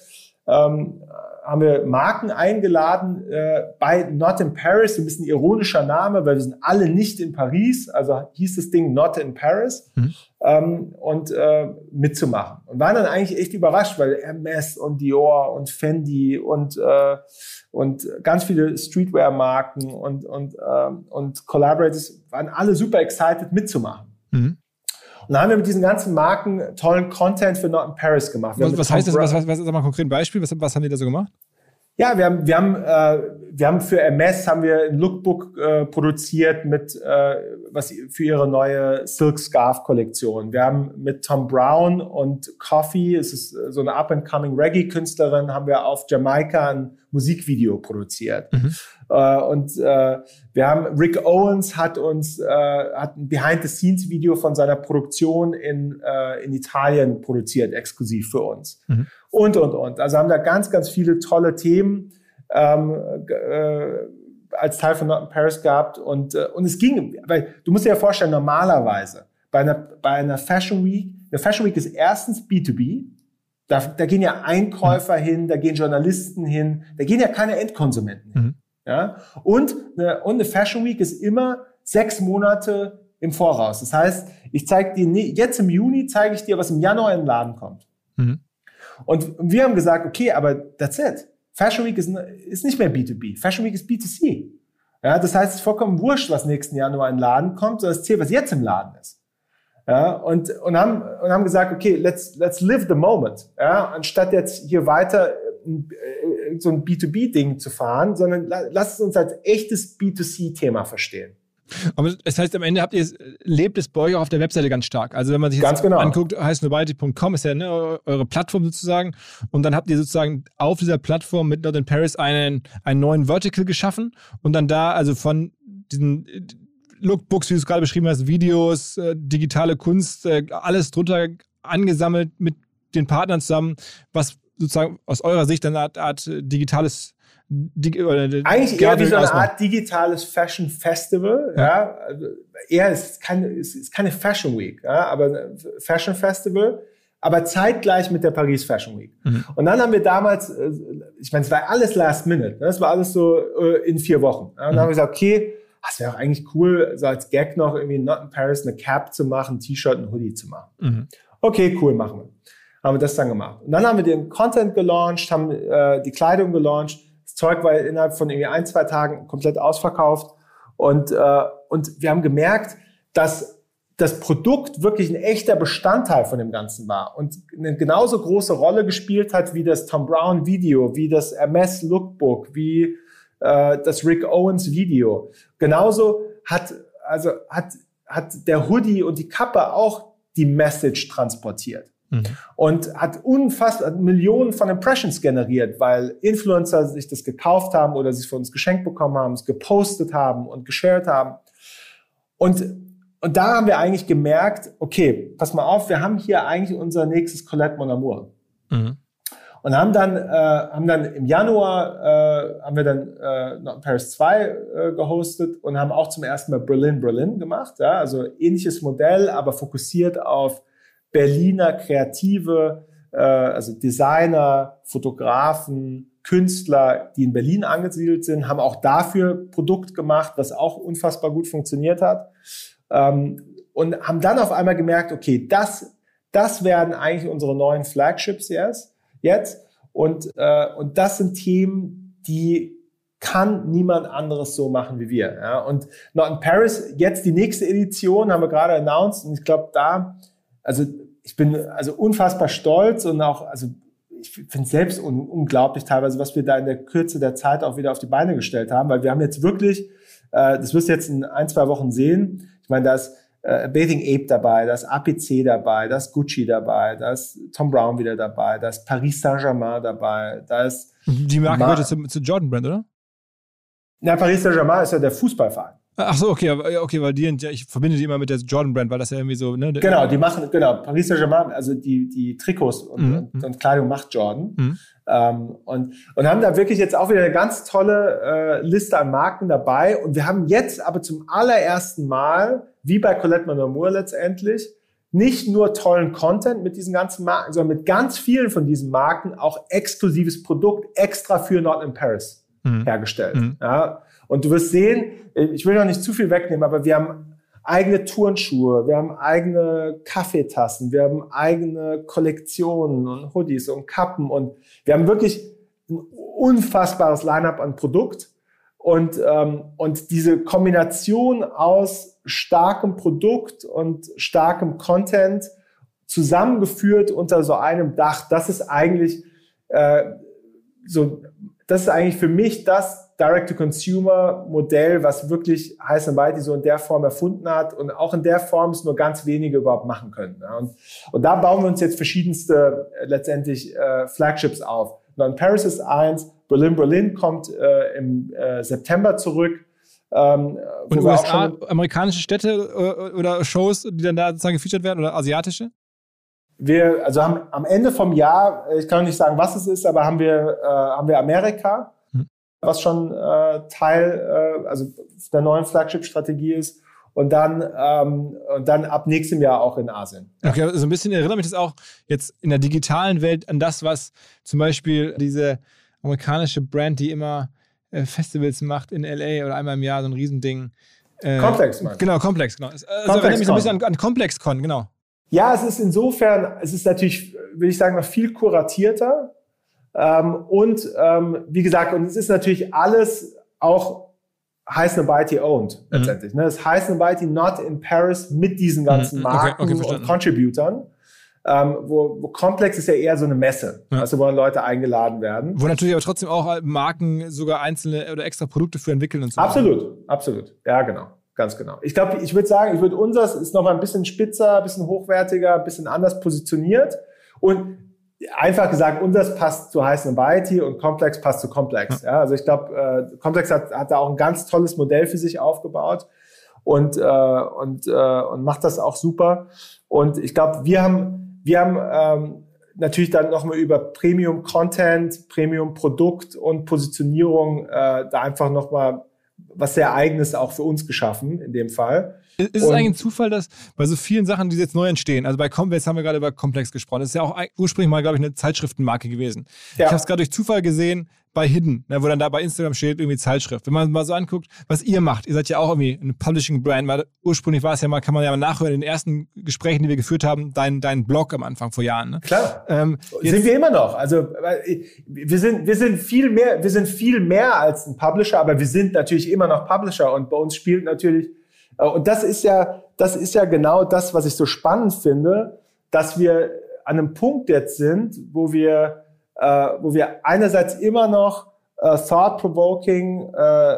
ähm, haben wir Marken eingeladen äh, bei Not in Paris, ein bisschen ironischer Name, weil wir sind alle nicht in Paris, also hieß das Ding Not in Paris mhm. ähm, und äh, mitzumachen. Und waren dann eigentlich echt überrascht, weil Hermes und Dior und Fendi und äh, und ganz viele Streetwear-Marken und und äh, und Collaborators waren alle super excited mitzumachen. Mhm. Und dann haben wir mit diesen ganzen Marken tollen Content für Not in Paris gemacht. Was, was heißt das? Was, was, was, sag mal konkret ein Beispiel. Was, was haben die da so gemacht? Ja, wir haben, wir haben, äh, wir haben für MS haben wir ein Lookbook äh, produziert mit äh, was für ihre neue Silk Scarf Kollektion. Wir haben mit Tom Brown und Coffee, es ist so eine up and coming Reggae Künstlerin, haben wir auf Jamaika ein Musikvideo produziert. Mhm. Äh, und äh, wir haben Rick Owens hat uns äh, hat ein Behind the Scenes Video von seiner Produktion in in Italien produziert, exklusiv für uns. Mhm und, und, und. Also haben da ganz, ganz viele tolle Themen ähm, äh, als Teil von Not in Paris gehabt. Und, äh, und es ging, weil du musst dir ja vorstellen, normalerweise bei einer, bei einer Fashion Week, eine Fashion Week ist erstens B2B, da, da gehen ja Einkäufer mhm. hin, da gehen Journalisten hin, da gehen ja keine Endkonsumenten hin. Mhm. Ja? Und, eine, und eine Fashion Week ist immer sechs Monate im Voraus. Das heißt, ich zeige dir, jetzt im Juni zeige ich dir, was im Januar in den Laden kommt. Mhm. Und wir haben gesagt, okay, aber that's it. Fashion Week ist, ist nicht mehr B2B. Fashion Week ist B2C. Ja, das heißt, es ist vollkommen wurscht, was nächsten Januar in den Laden kommt, sondern es zählt, was jetzt im Laden ist. Ja, und, und, haben, und haben gesagt, okay, let's, let's live the moment. Ja, anstatt jetzt hier weiter äh, so ein B2B-Ding zu fahren, sondern lasst es uns als echtes B2C-Thema verstehen. Aber das heißt, am Ende habt ihr lebt es bei euch auch auf der Webseite ganz stark. Also wenn man sich ganz genau. anguckt, heißt nobody.com ist ja ne, eure Plattform sozusagen. Und dann habt ihr sozusagen auf dieser Plattform mit Not in Paris einen, einen neuen Vertical geschaffen und dann da also von diesen Lookbooks, wie du es gerade beschrieben hast, Videos, äh, digitale Kunst, äh, alles drunter angesammelt mit den Partnern zusammen, was sozusagen aus eurer Sicht eine Art, Art digitales Dig Eigentlich eher wie so eine Art digitales Fashion Festival. Ja. ja. Also eher ist keine, ist, ist keine Fashion Week, ja, aber Fashion Festival, aber zeitgleich mit der Paris Fashion Week. Mhm. Und dann haben wir damals, äh, ich meine, es war alles Last Minute, ne? es war alles so äh, in vier Wochen. Ja, und dann mhm. haben wir gesagt, okay, das wäre auch eigentlich cool, so als Gag noch irgendwie Not in Paris eine Cap zu machen, ein T-Shirt, ein Hoodie zu machen. Mhm. Okay, cool, machen wir. Haben wir das dann gemacht. Und dann haben wir den Content gelauncht, haben äh, die Kleidung gelauncht das Zeug war innerhalb von irgendwie ein, zwei Tagen komplett ausverkauft. Und, äh, und wir haben gemerkt, dass das Produkt wirklich ein echter Bestandteil von dem Ganzen war und eine genauso große Rolle gespielt hat wie das Tom Brown Video, wie das Hermes Lookbook, wie äh, das Rick Owens Video. Genauso hat, also hat, hat der Hoodie und die Kappe auch die Message transportiert. Mhm. Und hat unfassbar Millionen von Impressions generiert, weil Influencer sich das gekauft haben oder sich von uns geschenkt bekommen haben, es gepostet haben und geshared haben. Und, und da haben wir eigentlich gemerkt, okay, pass mal auf, wir haben hier eigentlich unser nächstes Colette Mon Amour. Mhm. Und haben dann, äh, haben dann im Januar, äh, haben wir dann äh, Paris 2 äh, gehostet und haben auch zum ersten Mal Berlin, Berlin gemacht. Ja? Also ähnliches Modell, aber fokussiert auf Berliner Kreative, äh, also Designer, Fotografen, Künstler, die in Berlin angesiedelt sind, haben auch dafür Produkt gemacht, was auch unfassbar gut funktioniert hat. Ähm, und haben dann auf einmal gemerkt, okay, das, das werden eigentlich unsere neuen Flagships jetzt. Jetzt. Und, äh, und das sind Themen, die kann niemand anderes so machen wie wir. Ja? Und Not in Paris, jetzt die nächste Edition, haben wir gerade announced. Und ich glaube, da, also ich bin also unfassbar stolz und auch, also ich finde selbst un unglaublich teilweise, was wir da in der Kürze der Zeit auch wieder auf die Beine gestellt haben, weil wir haben jetzt wirklich, äh, das wirst du jetzt in ein, zwei Wochen sehen, ich meine, da ist äh, Bathing Ape dabei, da ist APC dabei, da ist Gucci dabei, da ist Tom Brown wieder dabei, da ist Paris Saint-Germain dabei, da ist... Die Marke gehört zu, zu Jordan Brand, oder? Na, Paris Saint-Germain ist ja der Fußballverein. Ach so, okay, okay, weil die, ich verbinde die immer mit der Jordan Brand, weil das ja irgendwie so, ne? Genau, die machen, genau, Paris Saint-Germain, also die, die Trikots und, mhm. und, und Kleidung macht Jordan. Mhm. Ähm, und, und haben da wirklich jetzt auch wieder eine ganz tolle äh, Liste an Marken dabei. Und wir haben jetzt aber zum allerersten Mal, wie bei Colette Mon letztendlich, nicht nur tollen Content mit diesen ganzen Marken, sondern mit ganz vielen von diesen Marken auch exklusives Produkt extra für Not in Paris mhm. hergestellt. Mhm. Ja, und du wirst sehen, ich will noch nicht zu viel wegnehmen, aber wir haben eigene Turnschuhe, wir haben eigene Kaffeetassen, wir haben eigene Kollektionen und Hoodies und Kappen und wir haben wirklich ein unfassbares Line-up an Produkt. Und, ähm, und diese Kombination aus starkem Produkt und starkem Content zusammengeführt unter so einem Dach, das ist eigentlich äh, so, das ist eigentlich für mich das Direct-to-Consumer-Modell, was wirklich Heiß und Mighty so in der Form erfunden hat und auch in der Form es nur ganz wenige überhaupt machen können. Und, und da bauen wir uns jetzt verschiedenste äh, letztendlich äh, Flagships auf. Non Paris ist eins, Berlin Berlin kommt äh, im äh, September zurück. Ähm, und USA, amerikanische Städte äh, oder Shows, die dann da sozusagen gefeatured werden oder asiatische? Wir, also haben am Ende vom Jahr, ich kann nicht sagen, was es ist, aber haben wir, äh, haben wir Amerika, was schon äh, Teil äh, also der neuen Flagship-Strategie ist. Und dann, ähm, und dann ab nächstem Jahr auch in Asien. Okay, so also ein bisschen erinnert mich das auch jetzt in der digitalen Welt an das, was zum Beispiel diese amerikanische Brand, die immer äh, Festivals macht in LA oder einmal im Jahr, so ein Riesending. Äh, Complex, man. Genau, Complex, genau. Also Complex erinnert mich so ein bisschen an, an ComplexCon, genau. Ja, es ist insofern, es ist natürlich, würde ich sagen, noch viel kuratierter. Ähm, und ähm, wie gesagt, und es ist natürlich alles auch Heiß Nobody owned Mhm. letztendlich. Ne? Das heißt Nobody not in Paris mit diesen ganzen Mhm. Okay, Marken okay, und verstanden. Contributern. Ähm, wo, wo Complex ist ja eher so eine Messe, Ja. also wo Leute eingeladen werden. Wo natürlich aber trotzdem auch Marken sogar einzelne oder extra Produkte für entwickeln und so. Absolut, absolut. Ja, genau. Ganz genau. Ich glaube, ich würde sagen, ich würde unseres ist noch mal ein bisschen spitzer, ein bisschen hochwertiger, ein bisschen anders positioniert. Und einfach gesagt, unseres passt zu High Nobiety und Complex passt zu Complex. Ja, also ich glaube, äh, Complex hat, hat da auch ein ganz tolles Modell für sich aufgebaut und, äh, und, äh, und macht das auch super. Und ich glaube, wir haben, wir haben ähm, natürlich dann nochmal über Premium Content, Premium Produkt und Positionierung äh, da einfach nochmal was sehr eigenes auch für uns geschaffen in dem Fall. Ist es eigentlich ein Zufall, dass bei so vielen Sachen, die jetzt neu entstehen, also bei Complex haben wir gerade über Complex gesprochen, das ist ja auch ursprünglich mal, glaube ich, eine Zeitschriftenmarke gewesen. Ja. Ich habe es gerade durch Zufall gesehen bei Hidden, ne, wo dann da bei Instagram steht, irgendwie Zeitschrift. Wenn man mal so anguckt, was ihr macht, ihr seid ja auch irgendwie eine Publishing-Brand, weil ursprünglich war es ja mal, kann man ja mal nachhören, in den ersten Gesprächen, die wir geführt haben, dein, dein Blog am Anfang vor Jahren. Ne? Klar. Ähm, sind wir immer noch. Also äh, wir sind, wir sind viel mehr, wir sind viel mehr als ein Publisher, aber wir sind natürlich immer noch Publisher und bei uns spielt natürlich, und das ist ja, das ist ja genau das, was ich so spannend finde, dass wir an einem Punkt jetzt sind, wo wir, äh, wo wir einerseits immer noch äh, thought-provoking äh,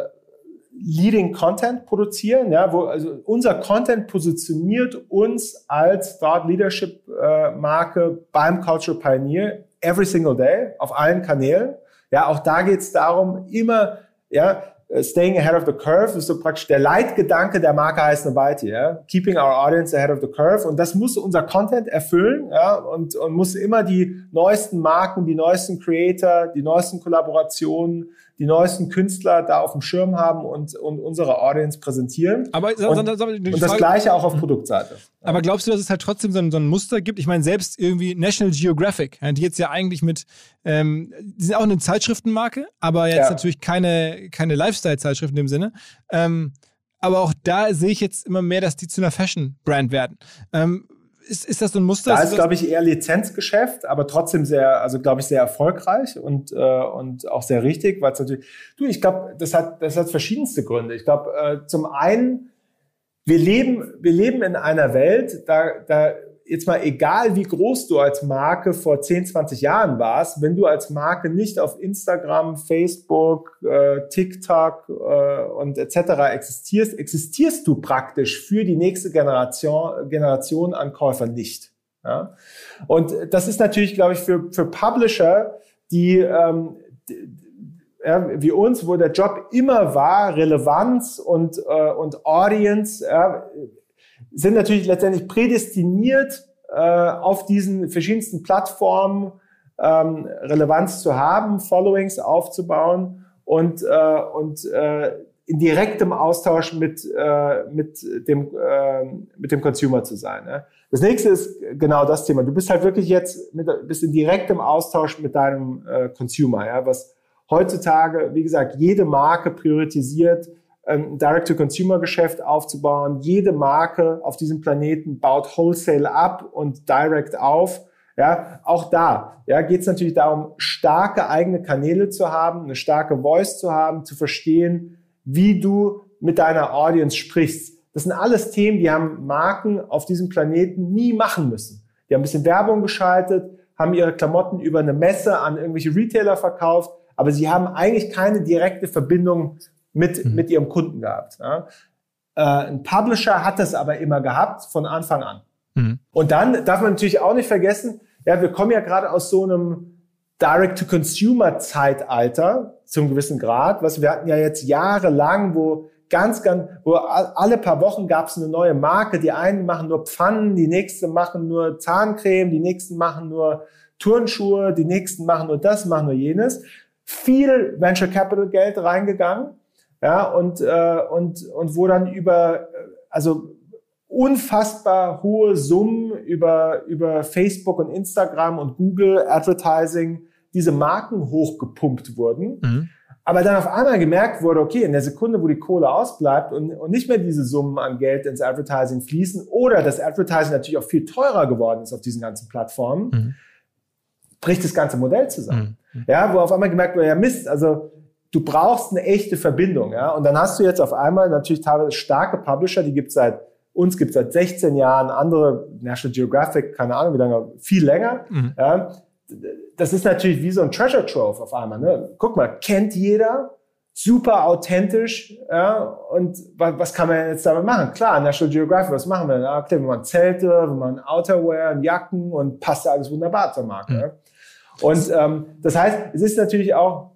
Leading Content produzieren, ja, wo also unser Content positioniert uns als Thought Leadership äh, Marke beim Cultural Pioneer every single day auf allen Kanälen. Ja, auch da geht es darum, immer ja, äh, staying ahead of the curve ist so praktisch der Leitgedanke der Marke heißt Nobody, ja, keeping our audience ahead of the curve. Und das muss unser Content erfüllen, ja, und, und muss immer die neuesten Marken, die neuesten Creator, die neuesten Kollaborationen, die neuesten Künstler da auf dem Schirm haben und, und unsere Audience präsentieren. aber, Und, die und das Gleiche auch auf Produktseite. Aber glaubst du, dass es halt trotzdem so ein, so ein Muster gibt? Ich meine, selbst irgendwie National Geographic, die jetzt ja eigentlich mit, ähm, die sind auch eine Zeitschriftenmarke, aber jetzt Ja. natürlich keine, keine Lifestyle-Zeitschrift in dem Sinne. Ähm, aber auch da sehe ich jetzt immer mehr, dass die zu einer Fashion-Brand werden. Ähm, ist, ist das so ein Muster? Da Ist glaube ich, eher Lizenzgeschäft, aber trotzdem sehr, also glaube ich, sehr erfolgreich und, äh, und auch sehr richtig, weil es natürlich, du, ich glaube, das hat, das hat verschiedenste Gründe. Ich glaube, äh, zum einen, wir leben, wir leben in einer Welt, da, da jetzt mal egal, wie groß du als Marke vor 10, 20 Jahren warst, wenn du als Marke nicht auf Instagram, Facebook, äh, TikTok äh, und etc. existierst, existierst du praktisch für die nächste Generation, Generation an Käufern nicht. Ja? Und das ist natürlich, glaube ich, für, für Publisher, die ähm, d- ja, wie uns, wo der Job immer war, Relevanz und, äh, und Audience, ja, sind natürlich letztendlich prädestiniert, äh, auf diesen verschiedensten Plattformen ähm, Relevanz zu haben, Followings aufzubauen und, äh, und äh, in direktem Austausch mit, äh, mit, dem, äh, mit dem Consumer zu sein. Ne? Das nächste ist genau das Thema. Du bist halt wirklich jetzt mit, bist in direktem Austausch mit deinem äh, Consumer, ja, was heutzutage, wie gesagt, jede Marke priorisiert, ein Direct-to-Consumer-Geschäft aufzubauen. Jede Marke auf diesem Planeten baut Wholesale ab und Direct auf. Ja, auch da ja, geht es natürlich darum, starke eigene Kanäle zu haben, eine starke Voice zu haben, zu verstehen, wie du mit deiner Audience sprichst. Das sind alles Themen, die haben Marken auf diesem Planeten nie machen müssen. Die haben ein bisschen Werbung geschaltet, haben ihre Klamotten über eine Messe an irgendwelche Retailer verkauft, aber sie haben eigentlich keine direkte Verbindung mit, Mhm. mit ihrem Kunden gehabt. Ja. Äh, ein Publisher hat das aber immer gehabt von Anfang an. Mhm. Und dann darf man natürlich auch nicht vergessen, ja, wir kommen ja gerade aus so einem Direct-to-Consumer-Zeitalter zum gewissen Grad. Was wir hatten ja jetzt jahrelang, wo ganz, ganz, wo alle paar Wochen gab es eine neue Marke. Die einen machen nur Pfannen, die nächsten machen nur Zahncreme, die nächsten machen nur Turnschuhe, die nächsten machen nur das, machen nur jenes. Viel Venture Capital Geld reingegangen, ja, und, äh, und, und wo dann über, also unfassbar hohe Summen über, über Facebook und Instagram und Google Advertising diese Marken hochgepumpt wurden. Mhm. Aber dann auf einmal gemerkt wurde, okay, in der Sekunde, wo die Kohle ausbleibt und, und nicht mehr diese Summen an Geld ins Advertising fließen oder das Advertising natürlich auch viel teurer geworden ist auf diesen ganzen Plattformen, Mhm. bricht das ganze Modell zusammen. Mhm. Ja, wo auf einmal gemerkt wurde, ja Mist, also du brauchst eine echte Verbindung. Ja? Und dann hast du jetzt auf einmal natürlich teilweise starke Publisher, die gibt es seit uns gibt es seit 16 Jahren, andere, National Geographic, keine Ahnung wie lange, viel länger. Mhm. Ja? Das ist natürlich wie so ein Treasure Trove auf einmal. Ne? Guck mal, kennt jeder, super authentisch. Ja? Und was, was kann man jetzt damit machen? Klar, National Geographic, was machen wir? Ja, okay, wir machen Zelte, wir machen Outerwear, Jacken und passt alles wunderbar zur Marke. Mhm. Und ähm, das heißt, es ist natürlich auch,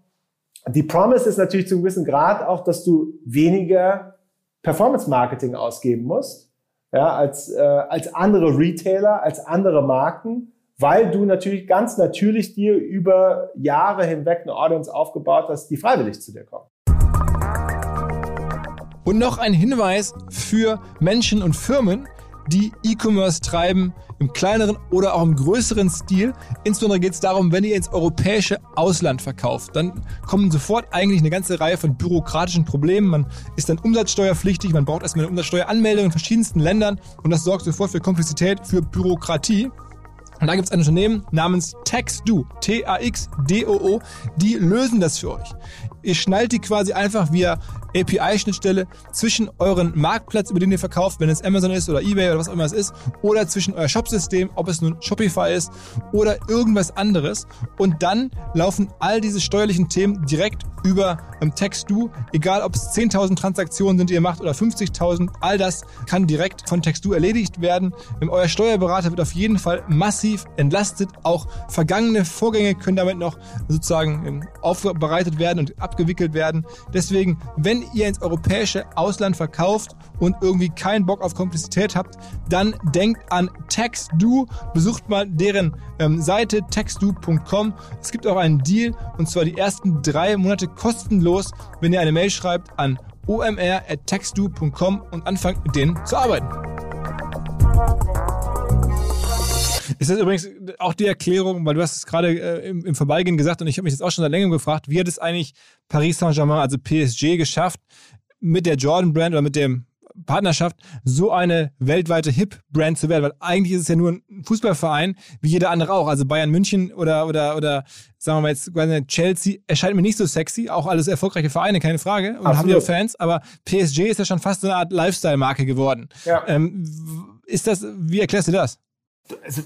die Promise ist natürlich zu einem gewissen Grad auch, dass du weniger Performance-Marketing ausgeben musst, ja, als, äh, als andere Retailer, als andere Marken, weil du natürlich ganz natürlich dir über Jahre hinweg eine Audience aufgebaut hast, die freiwillig zu dir kommt. Und noch ein Hinweis für Menschen und Firmen, die E-Commerce treiben, im kleineren oder auch im größeren Stil. Insbesondere geht es darum, wenn ihr ins europäische Ausland verkauft, dann kommen sofort eigentlich eine ganze Reihe von bürokratischen Problemen. Man ist dann umsatzsteuerpflichtig, man braucht erstmal eine Umsatzsteueranmeldung in verschiedensten Ländern und das sorgt sofort für Komplexität, für Bürokratie. Und da gibt es ein Unternehmen namens TaxDo, T-A-X-D-O-O, die lösen das für euch. Ihr schnallt die quasi einfach via API-Schnittstelle zwischen euren Marktplatz, über den ihr verkauft, wenn es Amazon ist oder eBay oder was auch immer es ist, oder zwischen euer Shopsystem, ob es nun Shopify ist oder irgendwas anderes. Und dann laufen all diese steuerlichen Themen direkt über TextDo, egal ob es 10.000 Transaktionen sind, die ihr macht oder 50.000, all das kann direkt von TextDo erledigt werden. Ähm, euer Steuerberater wird auf jeden Fall massiv entlastet. Auch vergangene Vorgänge können damit noch sozusagen ähm, aufbereitet werden und abgewickelt werden. Deswegen, wenn ihr ins europäische Ausland verkauft und irgendwie keinen Bock auf Komplexität habt, dann denkt an TaxDo. Besucht mal deren ähm, Seite taxdo.com. Es gibt auch einen Deal und zwar die ersten drei Monate kostenlos, wenn ihr eine Mail schreibt an omr.taxdo.com und anfangt mit denen zu arbeiten. Ist das übrigens auch die Erklärung, weil du hast es gerade äh, im, im, Vorbeigehen gesagt und ich habe mich jetzt auch schon seit längerem gefragt, wie hat es eigentlich Paris Saint-Germain, also PSG, geschafft, mit der Jordan-Brand oder mit dem Partnerschaft so eine weltweite Hip-Brand zu werden, weil eigentlich ist es ja nur ein Fußballverein, wie jeder andere auch. Also Bayern München oder, oder, oder sagen wir mal jetzt Chelsea erscheint mir nicht so sexy, auch alles erfolgreiche Vereine, keine Frage, und Absolut. haben ja Fans, aber PSG ist ja schon fast so eine Art Lifestyle-Marke geworden. Ja. Ähm, ist das, wie erklärst du das? Also,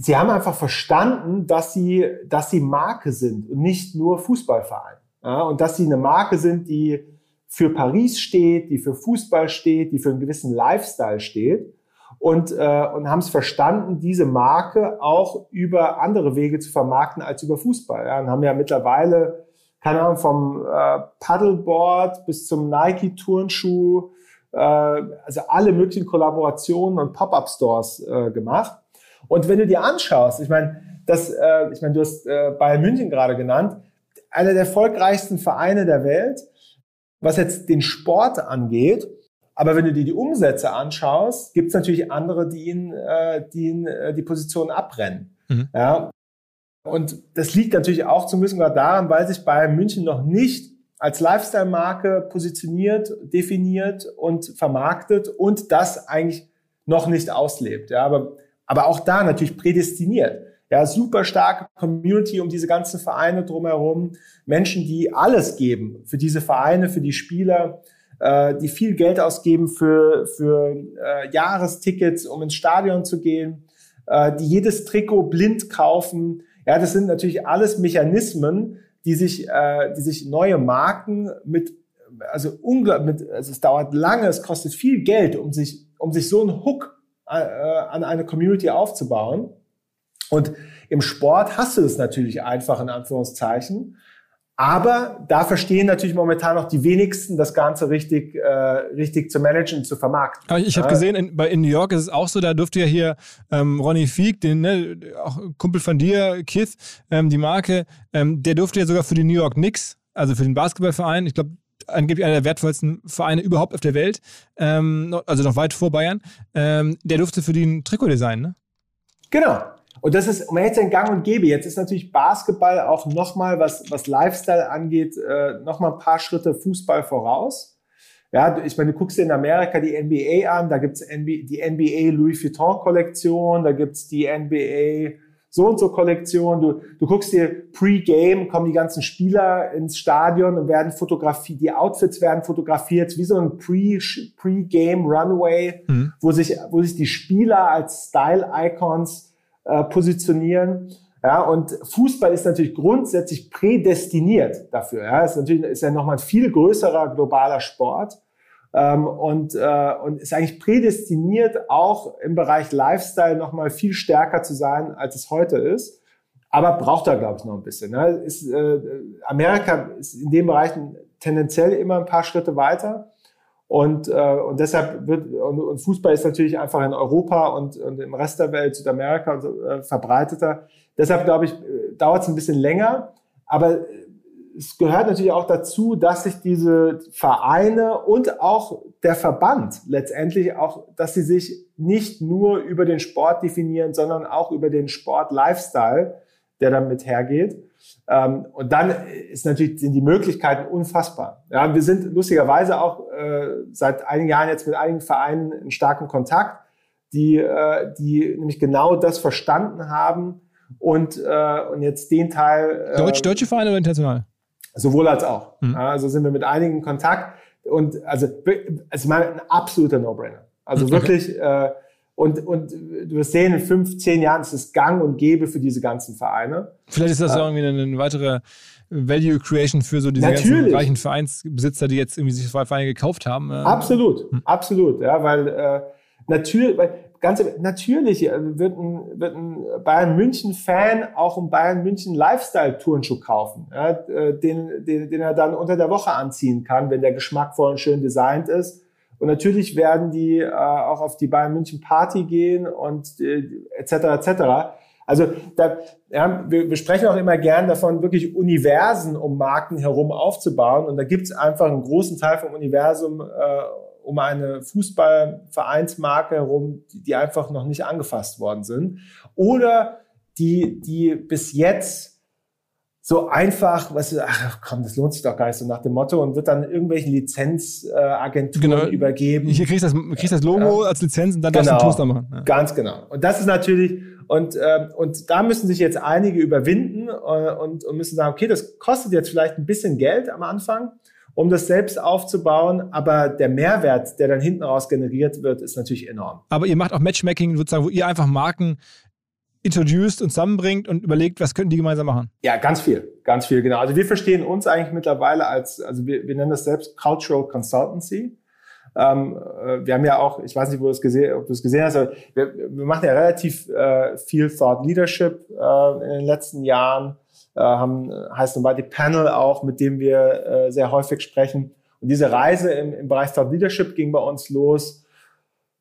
sie haben einfach verstanden, dass sie, dass sie Marke sind und nicht nur Fußballverein. Ja, und dass sie eine Marke sind, die für Paris steht, die für Fußball steht, die für einen gewissen Lifestyle steht und, äh, und haben es verstanden, diese Marke auch über andere Wege zu vermarkten als über Fußball. Ja, und haben ja mittlerweile, keine Ahnung, vom äh, Paddleboard bis zum Nike-Turnschuh, äh, also alle möglichen Kollaborationen und Pop-up-Stores äh, gemacht. Und wenn du dir anschaust, ich meine, das, äh, ich meine, du hast äh, Bayern München gerade genannt, einer der erfolgreichsten Vereine der Welt, was jetzt den Sport angeht. Aber wenn du dir die Umsätze anschaust, gibt es natürlich andere, die ihn, äh, die, ihn äh, die Position abrennen. Mhm. Ja. Und das liegt natürlich auch zum gewissen Grad daran, weil sich Bayern München noch nicht als Lifestyle-Marke positioniert, definiert und vermarktet und das eigentlich noch nicht auslebt. Ja, aber, aber auch da natürlich prädestiniert. Ja, super starke Community um diese ganzen Vereine drumherum. Menschen, die alles geben für diese Vereine, für die Spieler, äh, die viel Geld ausgeben für, für äh, Jahrestickets, um ins Stadion zu gehen, äh, die jedes Trikot blind kaufen. Ja, das sind natürlich alles Mechanismen, die sich, äh, die sich neue Marken mit, also unglaublich, also es dauert lange, es kostet viel Geld, um sich, um sich so einen Hook an eine Community aufzubauen. Und im Sport hast du das natürlich einfach in Anführungszeichen. Aber da verstehen natürlich momentan noch die wenigsten, das Ganze richtig, äh, richtig zu managen und zu vermarkten. Aber ich habe gesehen, in, bei, in New York ist es auch so, da durfte ja hier ähm, Ronny Fieg, den, ne, auch Kumpel von dir, Keith, ähm, die Marke, ähm, der durfte ja sogar für die New York Knicks, also für den Basketballverein, ich glaube, angeblich einer der wertvollsten Vereine überhaupt auf der Welt, ähm, also noch weit vor Bayern, ähm, der durfte für die ein Trikot designen, ne? Genau, und das ist, man hätte ein Gang und Gäbe. Jetzt ist natürlich Basketball auch nochmal, was, was Lifestyle angeht, äh, nochmal ein paar Schritte Fußball voraus. Ja, ich meine, du guckst dir in Amerika die NBA an, da gibt's NBA, die NBA Louis Vuitton Kollektion, da gibt's die NBA so und so Kollektion. Du, du guckst dir Pre-Game, kommen die ganzen Spieler ins Stadion und werden fotografiert, die Outfits werden fotografiert, wie so ein Pre-Game Runway, mhm. wo sich, wo sich die Spieler als Style-Icons äh, positionieren. Ja, und Fußball ist natürlich grundsätzlich prädestiniert dafür. Ja, ist natürlich ist ja nochmal ein viel größerer globaler Sport ähm, und, äh, und ist eigentlich prädestiniert, auch im Bereich Lifestyle nochmal viel stärker zu sein, als es heute ist. Aber braucht da, glaube ich, noch ein bisschen. Ne? Ist, äh, Amerika ist in dem Bereich tendenziell immer ein paar Schritte weiter. Und, äh, und deshalb wird, und, und Fußball ist natürlich einfach in Europa und, und im Rest der Welt, Südamerika und so, äh, verbreiteter. Deshalb glaube ich, äh, dauert es ein bisschen länger. Aber es gehört natürlich auch dazu, dass sich diese Vereine und auch der Verband letztendlich auch, dass sie sich nicht nur über den Sport definieren, sondern auch über den Sport-Lifestyle, der damit hergeht. Ähm, und dann ist natürlich, sind die Möglichkeiten unfassbar. Ja, wir sind lustigerweise auch äh, seit einigen Jahren jetzt mit einigen Vereinen in starkem Kontakt, die, äh, die nämlich genau das verstanden haben, und, äh, und jetzt den Teil. Äh, Deutsch, deutsche Vereine oder international? Sowohl als auch. Mhm. Also sind wir mit einigen in Kontakt und also es ist ein absoluter No-Brainer. Also mhm. wirklich äh, und, und du wirst sehen, in fünf, zehn Jahren ist es gang und gäbe für diese ganzen Vereine. Vielleicht ist das ja äh, irgendwie eine, eine weitere Value Creation für so diese Natürlich. ganzen reichen Vereinsbesitzer, die jetzt irgendwie sich zwei Vereine gekauft haben. Äh. Absolut, hm. absolut, ja, weil äh, natürlich, weil ganz natürlich äh, wird ein, wird ein Bayern München Fan auch einen Bayern München Lifestyle Turnschuh kaufen, ja, äh, den, den, den er dann unter der Woche anziehen kann, wenn der geschmackvoll und schön designt ist. Und natürlich werden die äh, auch auf die Bayern München Party gehen und äh, etc. etc. Also da, ja, wir, wir sprechen auch immer gern davon, wirklich Universen um Marken herum aufzubauen. Und da gibt es einfach einen großen Teil vom Universum äh, um eine Fußballvereinsmarke herum, die einfach noch nicht angefasst worden sind. Oder die, die bis jetzt so einfach, was ach komm, das lohnt sich doch gar nicht so nach dem Motto und wird dann irgendwelchen Lizenzagenturen genau. übergeben. Hier kriegst das, kriegst das Logo ja. als Lizenz und dann genau. darfst du einen Toaster machen. Ja. Ganz genau. Und das ist natürlich, und, äh, und da müssen sich jetzt einige überwinden äh, und, und müssen sagen, okay, das kostet jetzt vielleicht ein bisschen Geld am Anfang, um das selbst aufzubauen. Aber der Mehrwert, der dann hinten raus generiert wird, ist natürlich enorm. Aber ihr macht auch Matchmaking, sozusagen, wo ihr einfach Marken introduced und zusammenbringt und überlegt, was können die gemeinsam machen? Ja, ganz viel, ganz viel, genau. Also wir verstehen uns eigentlich mittlerweile als, also wir, wir nennen das selbst Cultural Consultancy. Ähm, äh, wir haben ja auch, ich weiß nicht, wo du es gesehen, ob du es gesehen hast, aber wir, wir machen ja relativ äh, viel Thought Leadership äh, in den letzten Jahren haben, heißt Nobody Panel auch, mit dem wir äh, sehr häufig sprechen. Und diese Reise im, im Bereich Thought Leadership ging bei uns los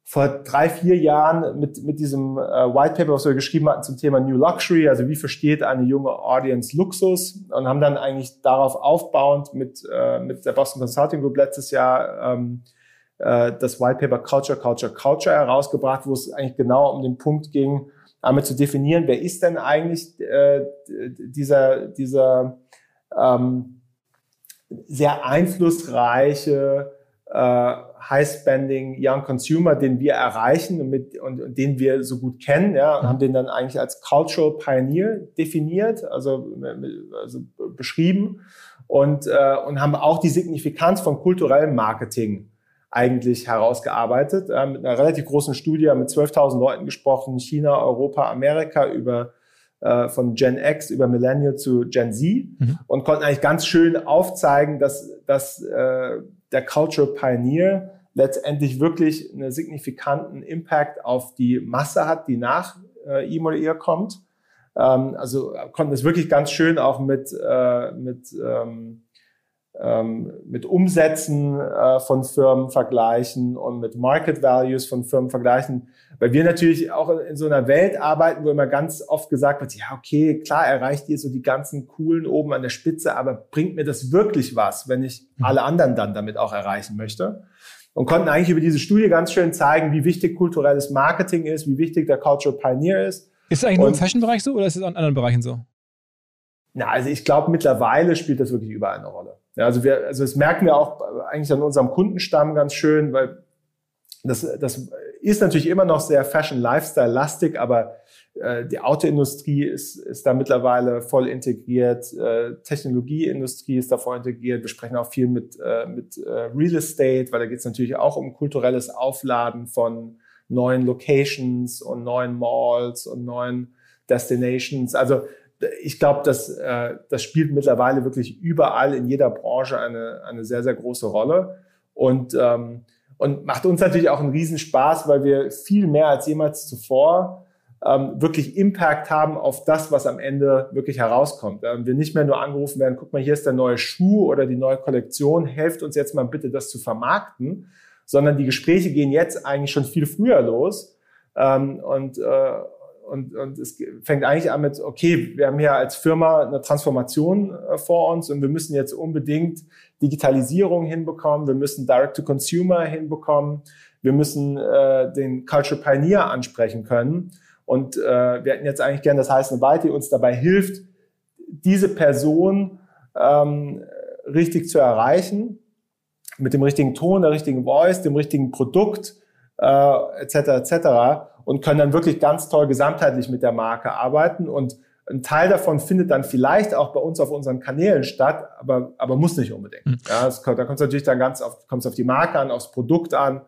vor drei, vier Jahren mit, mit diesem äh, White Paper, was wir geschrieben hatten zum Thema New Luxury, also wie versteht eine junge Audience Luxus und haben dann eigentlich darauf aufbauend mit, äh, mit der Boston Consulting Group letztes Jahr ähm, äh, das White Paper Culture, Culture, Culture herausgebracht, wo es eigentlich genau um den Punkt ging, einmal zu definieren, wer ist denn eigentlich äh, dieser, dieser ähm, sehr einflussreiche äh, High-Spending Young Consumer, den wir erreichen und, mit, und, und den wir so gut kennen, ja, und haben den dann eigentlich als Cultural Pioneer definiert, also, also beschrieben und, äh, und haben auch die Signifikanz von kulturellem Marketing eigentlich herausgearbeitet, äh, mit einer relativ großen Studie, mit 12.000 Leuten gesprochen, China, Europa, Amerika, über äh, von Gen X über Millennial zu Gen Z mhm. und konnten eigentlich ganz schön aufzeigen, dass, dass äh, der Cultural Pioneer letztendlich wirklich einen signifikanten Impact auf die Masse hat, die nach äh, ihm oder ihr kommt. Ähm, also konnten es wirklich ganz schön auch mit, äh, mit ähm, mit Umsätzen äh, von Firmen vergleichen und mit Market Values von Firmen vergleichen, weil wir natürlich auch in so einer Welt arbeiten, wo immer ganz oft gesagt wird, ja, okay, klar erreicht ihr so die ganzen coolen oben an der Spitze, aber bringt mir das wirklich was, wenn ich mhm. alle anderen dann damit auch erreichen möchte? Und konnten eigentlich über diese Studie ganz schön zeigen, wie wichtig kulturelles Marketing ist, wie wichtig der Cultural Pioneer ist. Ist es eigentlich nur im Fashion-Bereich so oder ist es auch in anderen Bereichen so? Na, also ich glaube, mittlerweile spielt das wirklich überall eine Rolle. Ja, also wir, also das merken wir auch eigentlich an unserem Kundenstamm ganz schön, weil das, das ist natürlich immer noch sehr Fashion-Lifestyle-lastig, aber äh, die Autoindustrie ist, ist da mittlerweile voll integriert, äh, Technologieindustrie ist da voll integriert. Wir sprechen auch viel mit, äh, mit äh, Real Estate, weil da geht es natürlich auch um kulturelles Aufladen von neuen Locations und neuen Malls und neuen Destinations. Also ich glaube, das, äh, das spielt mittlerweile wirklich überall in jeder Branche eine, eine sehr, sehr große Rolle. Und, ähm, und macht uns natürlich auch einen Riesenspaß, weil wir viel mehr als jemals zuvor ähm, wirklich Impact haben auf das, was am Ende wirklich herauskommt. Ähm, wir nicht mehr nur angerufen werden, guck mal, hier ist der neue Schuh oder die neue Kollektion, helft uns jetzt mal bitte, das zu vermarkten, sondern die Gespräche gehen jetzt eigentlich schon viel früher los. Ähm, und, äh, und, und es fängt eigentlich an mit, okay, wir haben hier als Firma eine Transformation äh, vor uns und wir müssen jetzt unbedingt Digitalisierung hinbekommen, wir müssen Direct-to-Consumer hinbekommen, wir müssen äh, den Culture Pioneer ansprechen können. Und äh, wir hätten jetzt eigentlich gern das heiße Byte, die uns dabei hilft, diese Person ähm, richtig zu erreichen, mit dem richtigen Ton, der richtigen Voice, dem richtigen Produkt, äh, etc. etc. und können dann wirklich ganz toll gesamtheitlich mit der Marke arbeiten. Und ein Teil davon findet dann vielleicht auch bei uns auf unseren Kanälen statt, aber, aber muss nicht unbedingt. Mhm. Ja, das, da kommt es natürlich dann ganz auf, kommt auf die Marke an, aufs Produkt an,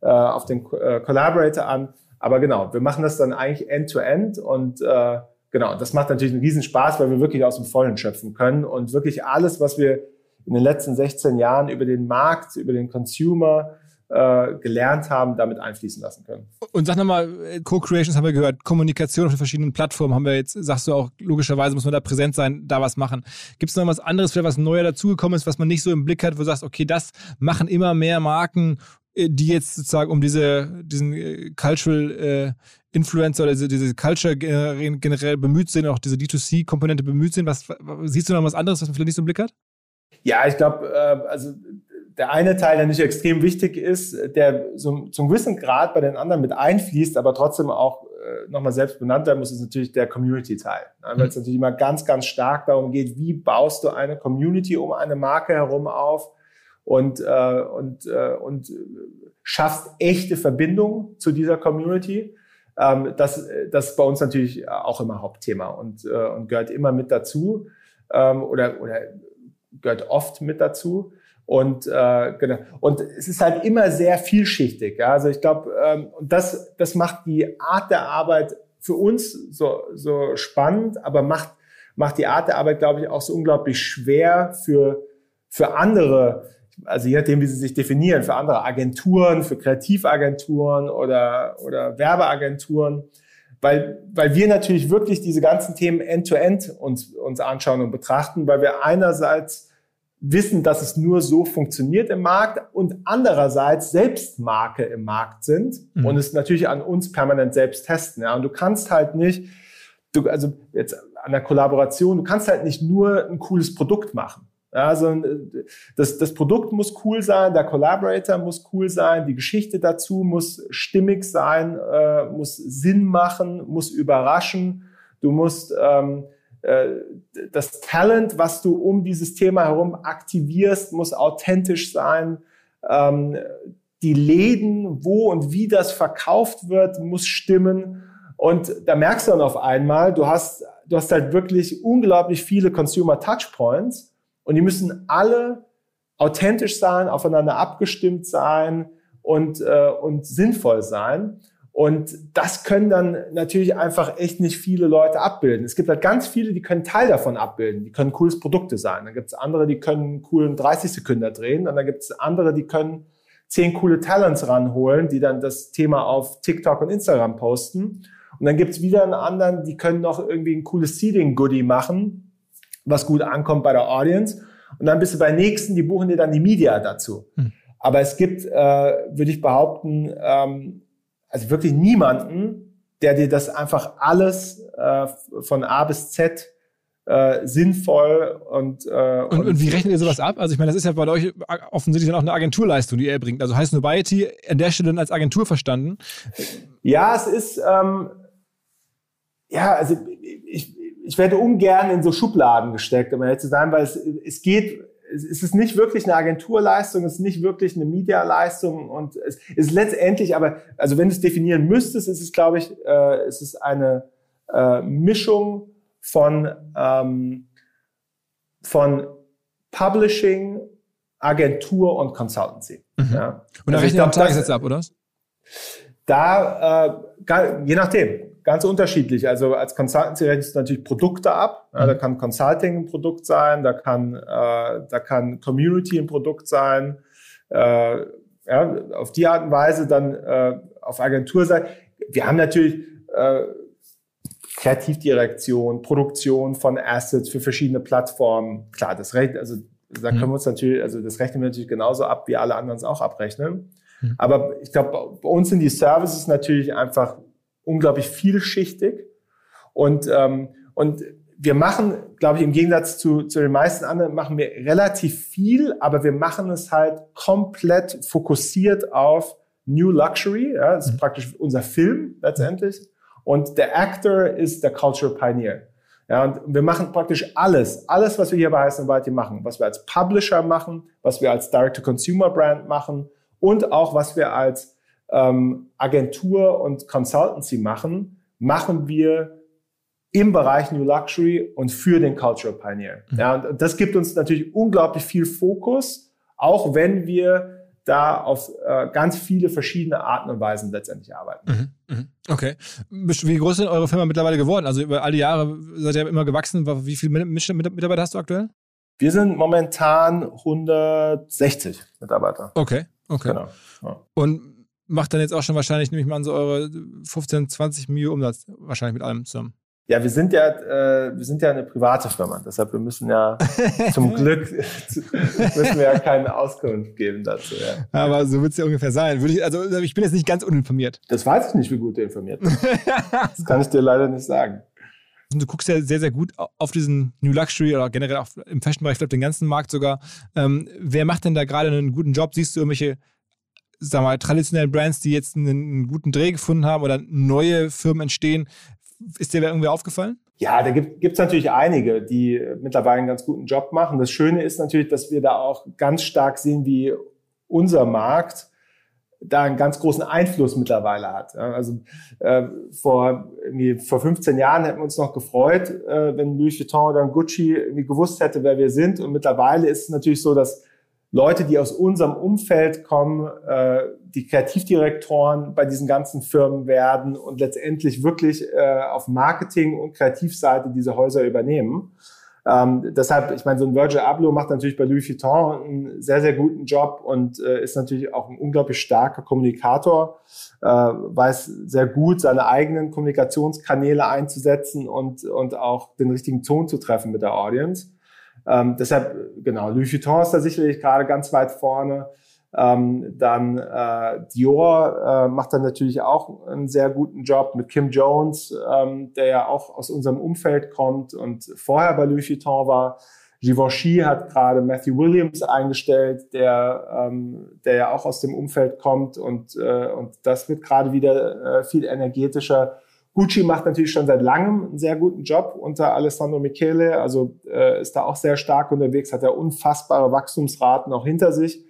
äh, auf den äh, Collaborator an. Aber genau, wir machen das dann eigentlich end-to-end -end und äh, genau, das macht natürlich einen riesen Spaß, weil wir wirklich aus dem Vollen schöpfen können und wirklich alles, was wir in den letzten 16 Jahren über den Markt, über den Consumer äh, gelernt haben, damit einfließen lassen können. Und sag nochmal, Co-Creations haben wir gehört, Kommunikation auf den verschiedenen Plattformen haben wir jetzt, sagst du auch, logischerweise muss man da präsent sein, da was machen. Gibt es noch was anderes, vielleicht was neuer dazugekommen ist, was man nicht so im Blick hat, wo du sagst, okay, das machen immer mehr Marken äh, die jetzt sozusagen um diese, diesen äh, Cultural äh, Influencer oder diese, diese Culture generell bemüht sind, auch diese D2C-Komponente bemüht sind. Was, siehst du noch was anderes, was man vielleicht nicht so im Blick hat? Ja, ich glaube, äh, also der eine Teil, der nicht extrem wichtig ist, der so, zum gewissen Grad bei den anderen mit einfließt, aber trotzdem auch äh, nochmal selbst benannt werden muss, ist natürlich der Community-Teil. Ne? Weil es natürlich immer ganz, ganz stark darum geht, wie baust du eine Community um eine Marke herum auf und, äh, und, äh, und schaffst echte Verbindungen zu dieser Community. Ähm, das, das ist bei uns natürlich auch immer Hauptthema und, äh, und gehört immer mit dazu ähm, oder, oder gehört oft mit dazu. Und äh, genau. Und es ist halt immer sehr vielschichtig. Ja? Also ich glaube, ähm, das, das macht die Art der Arbeit für uns so, so spannend, aber macht, macht die Art der Arbeit, glaube ich, auch so unglaublich schwer für, für andere also je nachdem, wie sie sich definieren, für andere Agenturen, für Kreativagenturen oder, oder Werbeagenturen, weil, weil wir natürlich wirklich diese ganzen Themen end-to-end -end uns, uns anschauen und betrachten, weil wir einerseits wissen, dass es nur so funktioniert im Markt und andererseits selbst Marke im Markt sind mhm. und es natürlich an uns permanent selbst testen. Ja. Und du kannst halt nicht, du, also jetzt an der Kollaboration, du kannst halt nicht nur ein cooles Produkt machen. Also das, das Produkt muss cool sein, der Collaborator muss cool sein, die Geschichte dazu muss stimmig sein, äh, muss Sinn machen, muss überraschen. Du musst ähm, äh, das Talent, was du um dieses Thema herum aktivierst, muss authentisch sein. Ähm, die Läden, wo und wie das verkauft wird, muss stimmen. Und da merkst du dann auf einmal, du hast, du hast halt wirklich unglaublich viele Consumer Touchpoints und die müssen alle authentisch sein, aufeinander abgestimmt sein und, äh, und sinnvoll sein. Und das können dann natürlich einfach echt nicht viele Leute abbilden. Es gibt halt ganz viele, die können Teil davon abbilden. Die können cooles Produkte sein. Dann gibt es andere, die können einen coolen 30 Sekunden drehen. Und dann gibt es andere, die können zehn coole Talents ranholen, die dann das Thema auf TikTok und Instagram posten. Und dann gibt es wieder einen anderen, die können noch irgendwie ein cooles Seeding-Goodie machen, was gut ankommt bei der Audience. Und dann bist du bei nächsten, die buchen dir dann die Media dazu. Hm. Aber es gibt, äh, würde ich behaupten, ähm, also wirklich niemanden, der dir das einfach alles äh, von A bis Z äh, sinnvoll und, äh, und, und wie rechnet ihr sowas ab? Also ich meine, das ist ja bei euch offensichtlich dann auch eine Agenturleistung, die ihr bringt. Also heißt Nobiety an der Stelle dann als Agentur verstanden? Ja, es ist ähm, ja, also ich, ich werde ungern in so Schubladen gesteckt, um ehrlich zu sein, weil es, es geht, es ist nicht wirklich eine Agenturleistung, es ist nicht wirklich eine Medialeistung und es ist letztendlich, aber also wenn du es definieren müsstest, ist es, glaube ich, äh, es ist eine äh, Mischung von ähm, von Publishing, Agentur und Consultancy. Mhm. Ja. Und da also rechnen auch Tagessätze ab, oder? Da, äh, je nachdem, ganz unterschiedlich. Also als Consultancy rechnest du natürlich Produkte ab. Ja, da mhm. kann Consulting ein Produkt sein, da kann, äh, da kann Community ein Produkt sein. Äh, ja, auf die Art und Weise dann äh, auf Agentur sein. Wir haben natürlich äh, Kreativdirektion, Produktion von Assets für verschiedene Plattformen. Klar, das Recht, also da können mhm. wir uns natürlich, also das rechnen wir natürlich genauso ab, wie alle anderen es auch abrechnen. Mhm. Aber ich glaube, bei uns sind die Services natürlich einfach unglaublich vielschichtig und ähm, und wir machen, glaube ich, im Gegensatz zu, zu den meisten anderen, machen wir relativ viel, aber wir machen es halt komplett fokussiert auf New Luxury. Ja, das ist mhm. praktisch unser Film letztendlich. Und der Actor ist der Cultural Pioneer. Ja, und wir machen praktisch alles, alles, was wir hier bei Heißen White machen, was wir als Publisher machen, was wir als Direct-to-Consumer-Brand machen und auch was wir als ähm, Agentur und Consultancy machen, machen wir im Bereich New Luxury und für den Cultural Pioneer. Mhm. Ja, und das gibt uns natürlich unglaublich viel Fokus, auch wenn wir da auf äh, ganz viele verschiedene Arten und Weisen letztendlich arbeiten. Mhm, mhm. Okay. Wie groß sind eure Firma mittlerweile geworden? Also über all die Jahre seid ihr immer gewachsen. Wie viele Mitarbeiter hast du aktuell? Wir sind momentan 160 Mitarbeiter. Okay, okay. Genau. Ja. Und macht dann jetzt auch schon wahrscheinlich, nehme ich mal an, so eure 15, 20 Millionen Umsatz wahrscheinlich mit allem zusammen. Ja, wir sind ja, äh, wir sind ja eine private Firma, deshalb wir müssen ja zum Glück müssen wir ja keine Auskunft geben dazu. Ja. Aber so wird es ja ungefähr sein. Würde ich, also ich bin jetzt nicht ganz uninformiert. Das weiß ich nicht, wie gut du informiert bist. das kann ich dir leider nicht sagen. Du guckst ja sehr, sehr gut auf diesen New Luxury oder generell auch im Fashion-Bereich, ich glaube, den ganzen Markt sogar. Ähm, wer macht denn da gerade einen guten Job? Siehst du irgendwelche sag mal, traditionellen Brands, die jetzt einen, einen, guten Dreh gefunden haben oder neue Firmen entstehen, ist dir irgendwie aufgefallen? Ja, da gibt es natürlich einige, die mittlerweile einen ganz guten Job machen. Das Schöne ist natürlich, dass wir da auch ganz stark sehen, wie unser Markt da einen ganz großen Einfluss mittlerweile hat. Also äh, vor, irgendwie vor 15 Jahren hätten wir uns noch gefreut, äh, wenn Louis Vuitton oder Gucci irgendwie gewusst hätte, wer wir sind. Und mittlerweile ist es natürlich so, dass Leute, die aus unserem Umfeld kommen, äh, die Kreativdirektoren bei diesen ganzen Firmen werden und letztendlich wirklich äh, auf Marketing- und Kreativseite diese Häuser übernehmen. Ähm, deshalb, ich meine, so ein Virgil Abloh macht natürlich bei Louis Vuitton einen sehr, sehr guten Job und äh, ist natürlich auch ein unglaublich starker Kommunikator, äh, weiß sehr gut, seine eigenen Kommunikationskanäle einzusetzen und, und auch den richtigen Ton zu treffen mit der Audience. Ähm, deshalb, genau, Louis Vuitton ist da sicherlich gerade ganz weit vorne. Ähm, dann äh, Dior äh, macht dann natürlich auch einen sehr guten Job mit Kim Jones, ähm, der ja auch aus unserem Umfeld kommt und vorher bei Louis Vuitton war. Givenchy hat gerade Matthew Williams eingestellt, der, ähm, der ja auch aus dem Umfeld kommt und, äh, und das wird gerade wieder äh, viel energetischer. Gucci macht natürlich schon seit langem einen sehr guten Job unter Alessandro Michele, also äh, ist da auch sehr stark unterwegs, hat ja unfassbare Wachstumsraten auch hinter sich.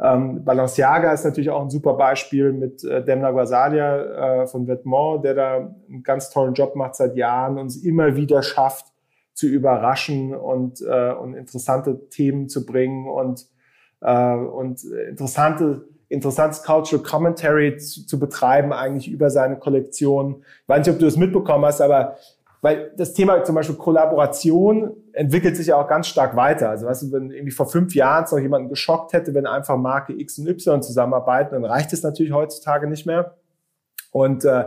Ähm, Balenciaga ist natürlich auch ein super Beispiel mit äh, Demna Guasalia äh, von Vetements, der da einen ganz tollen Job macht seit Jahren und es immer wieder schafft, zu überraschen und, äh, und interessante Themen zu bringen und, äh, und interessante interessantes Cultural Commentary zu, zu betreiben, eigentlich über seine Kollektion. Ich weiß nicht, ob du das mitbekommen hast, aber weil das Thema zum Beispiel Kollaboration entwickelt sich ja auch ganz stark weiter. Also weißt du, wenn irgendwie vor fünf Jahren noch jemanden geschockt hätte, wenn einfach Marke X und Y zusammenarbeiten, dann reicht es natürlich heutzutage nicht mehr. Und äh,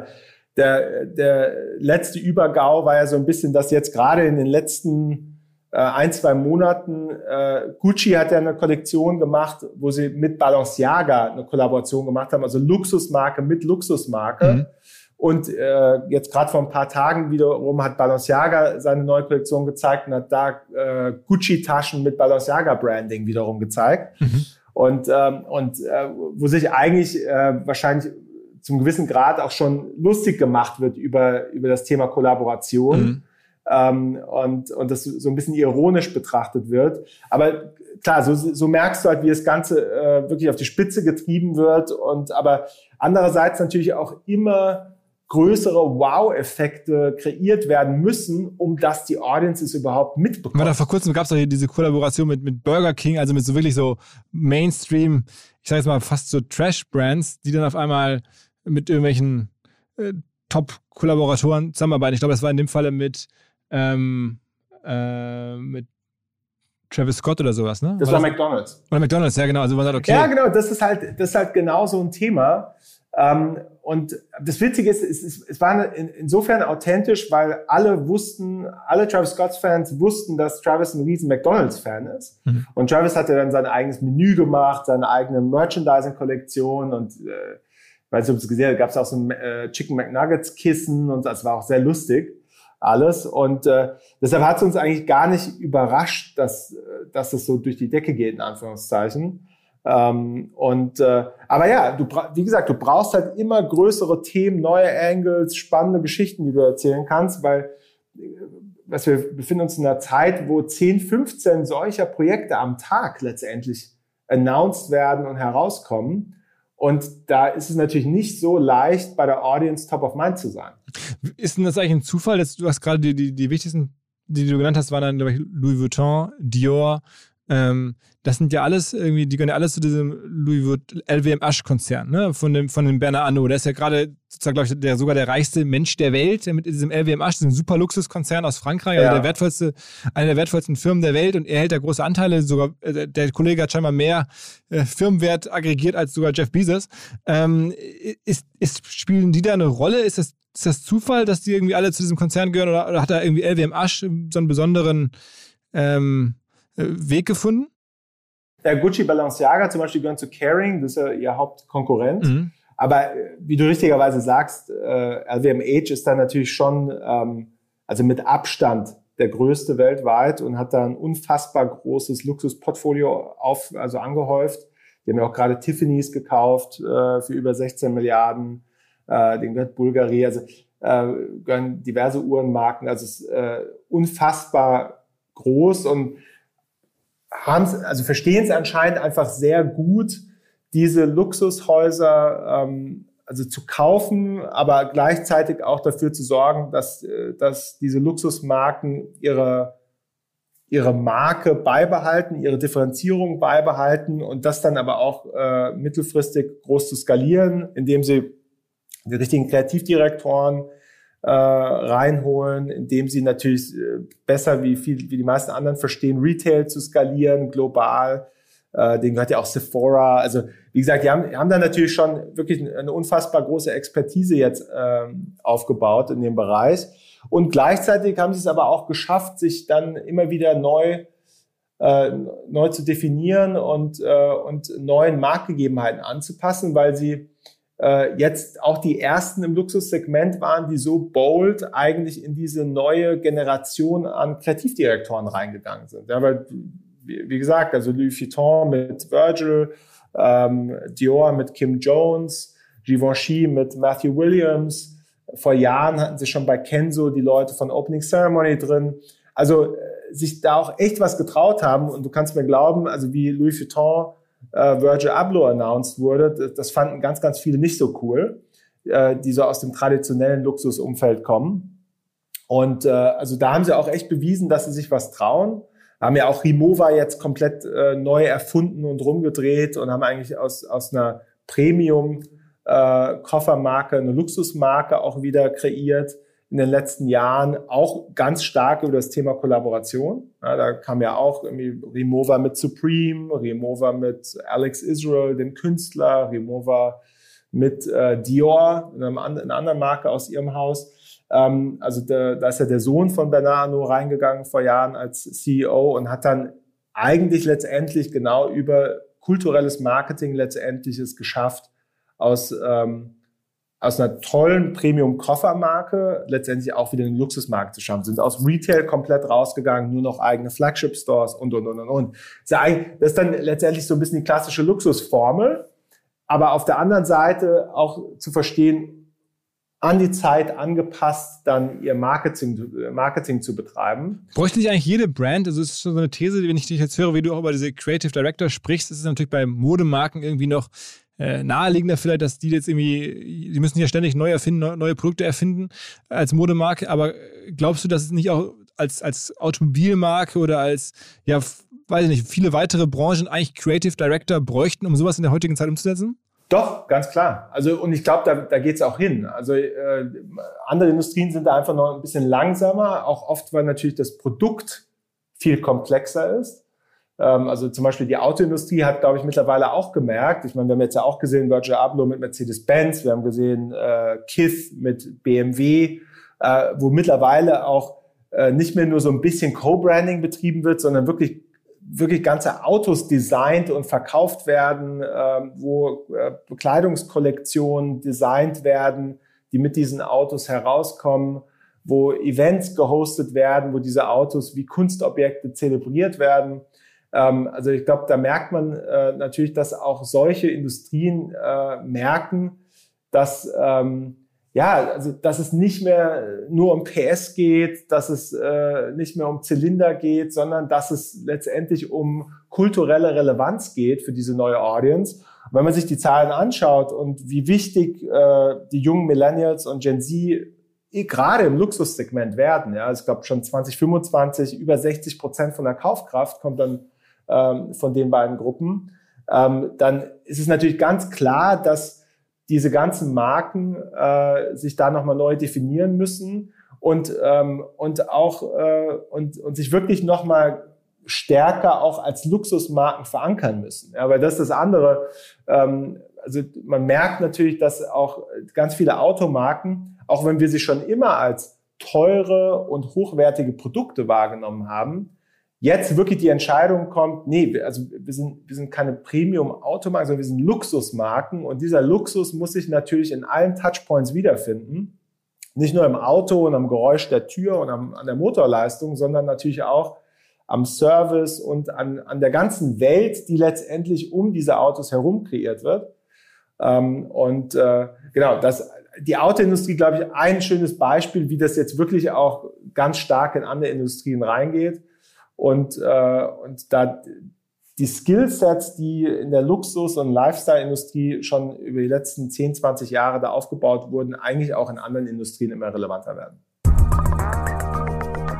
der, der letzte Übergau war ja so ein bisschen, dass jetzt gerade in den letzten ein, zwei Monaten. Äh, Gucci hat ja eine Kollektion gemacht, wo sie mit Balenciaga eine Kollaboration gemacht haben, also Luxusmarke mit Luxusmarke. Mhm. Und äh, jetzt gerade vor ein paar Tagen wiederum hat Balenciaga seine neue Kollektion gezeigt und hat da äh, Gucci-Taschen mit Balenciaga-Branding wiederum gezeigt. Mhm. Und, ähm, und äh, wo sich eigentlich äh, wahrscheinlich zum gewissen Grad auch schon lustig gemacht wird über, über das Thema Kollaboration. Mhm ähm, und, und das so ein bisschen ironisch betrachtet wird. Aber klar, so, so merkst du halt, wie das Ganze äh, wirklich auf die Spitze getrieben wird. Und aber andererseits natürlich auch immer größere Wow-Effekte kreiert werden müssen, um dass die Audiences überhaupt mitbekommen. Da vor kurzem gab es doch hier diese Kollaboration mit, mit Burger King, also mit so wirklich so Mainstream, ich sage jetzt mal fast so Trash-Brands, die dann auf einmal mit irgendwelchen äh, Top-Kollaboratoren zusammenarbeiten. Ich glaube, das war in dem Falle mit, ähm, äh, mit Travis Scott oder sowas, ne? Das war, war das? McDonalds. Oder McDonalds, ja genau. Also man sagt, okay. Ja, genau, das ist halt, das ist halt genau so ein Thema. Ähm, und das Witzige ist, es, es, es war in, insofern authentisch, weil alle wussten, alle Travis Scott-Fans wussten, dass Travis ein riesen McDonalds-Fan ist. Mhm. Und Travis hatte dann sein eigenes Menü gemacht, seine eigene Merchandising-Kollektion und äh, weiß nicht, ob es gesehen habt, gab es auch so ein äh, Chicken McNuggets-Kissen und das war auch sehr lustig alles. Und äh, deshalb hat es uns eigentlich gar nicht überrascht, dass, äh, dass das so durch die Decke geht, in Anführungszeichen. Ähm, und äh, aber ja, du wie gesagt, du brauchst halt immer größere Themen, neue Angles, spannende Geschichten, die du erzählen kannst, weil äh, was wir befinden uns in einer Zeit, wo 10, 15 solcher Projekte am Tag letztendlich announced werden und herauskommen. Und da ist es natürlich nicht so leicht, bei der Audience top of mind zu sein. Ist denn das eigentlich ein Zufall, dass du hast gerade die, die, die wichtigsten, die du genannt hast, waren dann Louis Vuitton, Dior, ähm, das sind ja alles irgendwie, die gehören ja alles zu diesem Louis Vuitton LWM-Asch-Konzern, ne? Von dem, von dem Bernard Arnault. Der ist ja gerade sozusagen, glaube ich, der, sogar der reichste Mensch der Welt, der mit diesem LWM Asch, diesem super Luxuskonzern aus Frankreich, also ja. also der wertvollste, eine der wertvollsten Firmen der Welt und er hält da große Anteile, sogar, äh, der Kollege hat scheinbar mehr äh, Firmenwert aggregiert als sogar Jeff Bezos. Ähm, ist, ist, spielen die da eine Rolle? Ist das, ist das Zufall, dass die irgendwie alle zu diesem Konzern gehören oder, oder hat da irgendwie LWM Asch so einen besonderen, ähm, äh, Weg gefunden? Ja, Gucci Balenciaga zum Beispiel gehören zu Caring, das ist ja ihr Hauptkonkurrent. Mhm. Aber äh, wie du richtigerweise sagst, äh, LVMH ist da natürlich schon, ähm, also mit Abstand der größte weltweit und hat da ein unfassbar großes Luxusportfolio auf, also angehäuft. Die haben ja auch gerade Tiffany's gekauft äh, für über 16 Milliarden. Äh, den gehört Bulgari, also äh, gehören diverse Uhrenmarken. Also es ist äh, unfassbar groß und haben also verstehen es anscheinend einfach sehr gut, diese Luxushäuser ähm, also zu kaufen, aber gleichzeitig auch dafür zu sorgen, dass, äh, dass diese Luxusmarken ihre, ihre Marke beibehalten, ihre Differenzierung beibehalten und das dann aber auch äh, mittelfristig groß zu skalieren, indem sie die richtigen Kreativdirektoren äh, reinholen, indem sie natürlich äh, besser wie viel, wie die meisten anderen verstehen, Retail zu skalieren, global. Äh, denen gehört ja auch Sephora. Also wie gesagt, die haben, haben da natürlich schon wirklich eine unfassbar große Expertise jetzt ähm, aufgebaut in dem Bereich. Und gleichzeitig haben sie es aber auch geschafft, sich dann immer wieder neu äh, neu zu definieren und, äh, und neuen Marktgegebenheiten anzupassen, weil sie äh, jetzt auch die ersten im Luxussegment waren, die so bold eigentlich in diese neue Generation an Kreativdirektoren reingegangen sind. Ja, weil, wie, gesagt, also Louis Vuitton mit Virgil, ähm, Dior mit Kim Jones, Givenchy mit Matthew Williams. Vor Jahren hatten sie schon bei Kenzo die Leute von Opening Ceremony drin. Also äh, sich da auch echt was getraut haben und du kannst mir glauben, also wie Louis Vuitton äh, Virgil Abloh announced wurde, das, fanden ganz, ganz viele nicht so cool, äh, die so aus dem traditionellen Luxusumfeld kommen. Und äh, also da haben sie auch echt bewiesen, dass sie sich was trauen. Haben ja auch Rimowa jetzt komplett äh, neu erfunden und rumgedreht und haben eigentlich aus, aus einer Premium äh, eine Luxusmarke auch wieder kreiert in den letzten Jahren auch ganz stark über das Thema Kollaboration. Ja, da kam ja auch irgendwie Remova mit Supreme, Remova mit Alex Israel, dem Künstler, Remova mit äh, Dior, einer, anderen Marke aus ihrem Haus. Ähm, also der, da ist ja der Sohn von Bernard Arnault reingegangen vor Jahren als CEO und hat dann eigentlich letztendlich genau über kulturelles Marketing letztendlich es geschafft, aus ähm, aus einer tollen Premium-Koffermarke letztendlich auch wieder eine Luxusmarke zu schaffen. Sind aus Retail komplett rausgegangen, nur noch eigene Flagship-Stores und, und, und, und, und. Das ist dann letztendlich so ein bisschen die klassische Luxusformel. Aber auf der anderen Seite auch zu verstehen, an die Zeit angepasst, dann ihr Marketing, Marketing zu betreiben. Bräuchte nicht eigentlich jede Brand, also es ist so eine These, wenn ich dich jetzt höre, wie du auch über diese Creative Director sprichst, ist es natürlich bei Modemarken irgendwie noch äh, naheliegender vielleicht, dass die jetzt irgendwie, die müssen ja ständig neu erfinden, neue, Produkte erfinden als Modemarke, aber glaubst du, dass es nicht auch als, als Automobilmarke oder als, ja, weiß ich nicht, viele weitere Branchen eigentlich Creative Director bräuchten, um sowas in der heutigen Zeit umzusetzen? Doch, ganz klar. Also und ich glaube, da, da geht es auch hin. Also äh, andere Industrien sind da einfach noch ein bisschen langsamer, auch oft, weil natürlich das Produkt viel komplexer ist. Ähm, also zum Beispiel die Autoindustrie hat, glaube ich, mittlerweile auch gemerkt. Ich meine, wir haben jetzt ja auch gesehen Virgil Abloh mit Mercedes-Benz, wir haben gesehen äh, Kith mit BMW, äh, wo mittlerweile auch äh, nicht mehr nur so ein bisschen Co-Branding betrieben wird, sondern wirklich wirklich ganze Autos designt und verkauft werden, äh, wo äh, Bekleidungskollektionen designt werden, die mit diesen Autos herauskommen, wo Events gehostet werden, wo diese Autos wie Kunstobjekte zelebriert werden. Ähm, also ich glaube, da merkt man äh, natürlich, dass auch solche Industrien äh, merken, dass ähm, ja, also dass es nicht mehr nur um PS geht, dass es äh, nicht mehr um Zylinder geht, sondern dass es letztendlich um kulturelle Relevanz geht für diese neue Audience. Und wenn man sich die Zahlen anschaut und wie wichtig äh, die jungen Millennials und Gen Z gerade im Luxussegment werden, ja, ich glaube schon 2025 über 60 Prozent von der Kaufkraft kommt dann ähm, von den beiden Gruppen, ähm, dann ist es natürlich ganz klar, dass diese ganzen Marken äh, sich da nochmal neu definieren müssen und, ähm, und auch äh, und, und sich wirklich nochmal stärker auch als Luxusmarken verankern müssen. Ja, weil das ist das andere. Ähm, also man merkt natürlich, dass auch ganz viele Automarken, auch wenn wir sie schon immer als teure und hochwertige Produkte wahrgenommen haben, jetzt wirklich die Entscheidung kommt, nee, also wir sind, wir sind keine Premium-Automarken, sondern wir sind Luxusmarken und dieser Luxus muss sich natürlich in allen Touchpoints wiederfinden. Nicht nur im Auto und am Geräusch der Tür und am, an der Motorleistung, sondern natürlich auch am Service und an, an der ganzen Welt, die letztendlich um diese Autos herum kreiert wird. Ähm, und äh, genau, das, die Autoindustrie, glaube ich, ein schönes Beispiel, wie das jetzt wirklich auch ganz stark in andere Industrien reingeht und, äh, und da die Skillsets, die in der Luxus- und Lifestyle-Industrie schon über die letzten 10, 20 Jahre da aufgebaut wurden, eigentlich auch in anderen Industrien immer relevanter werden.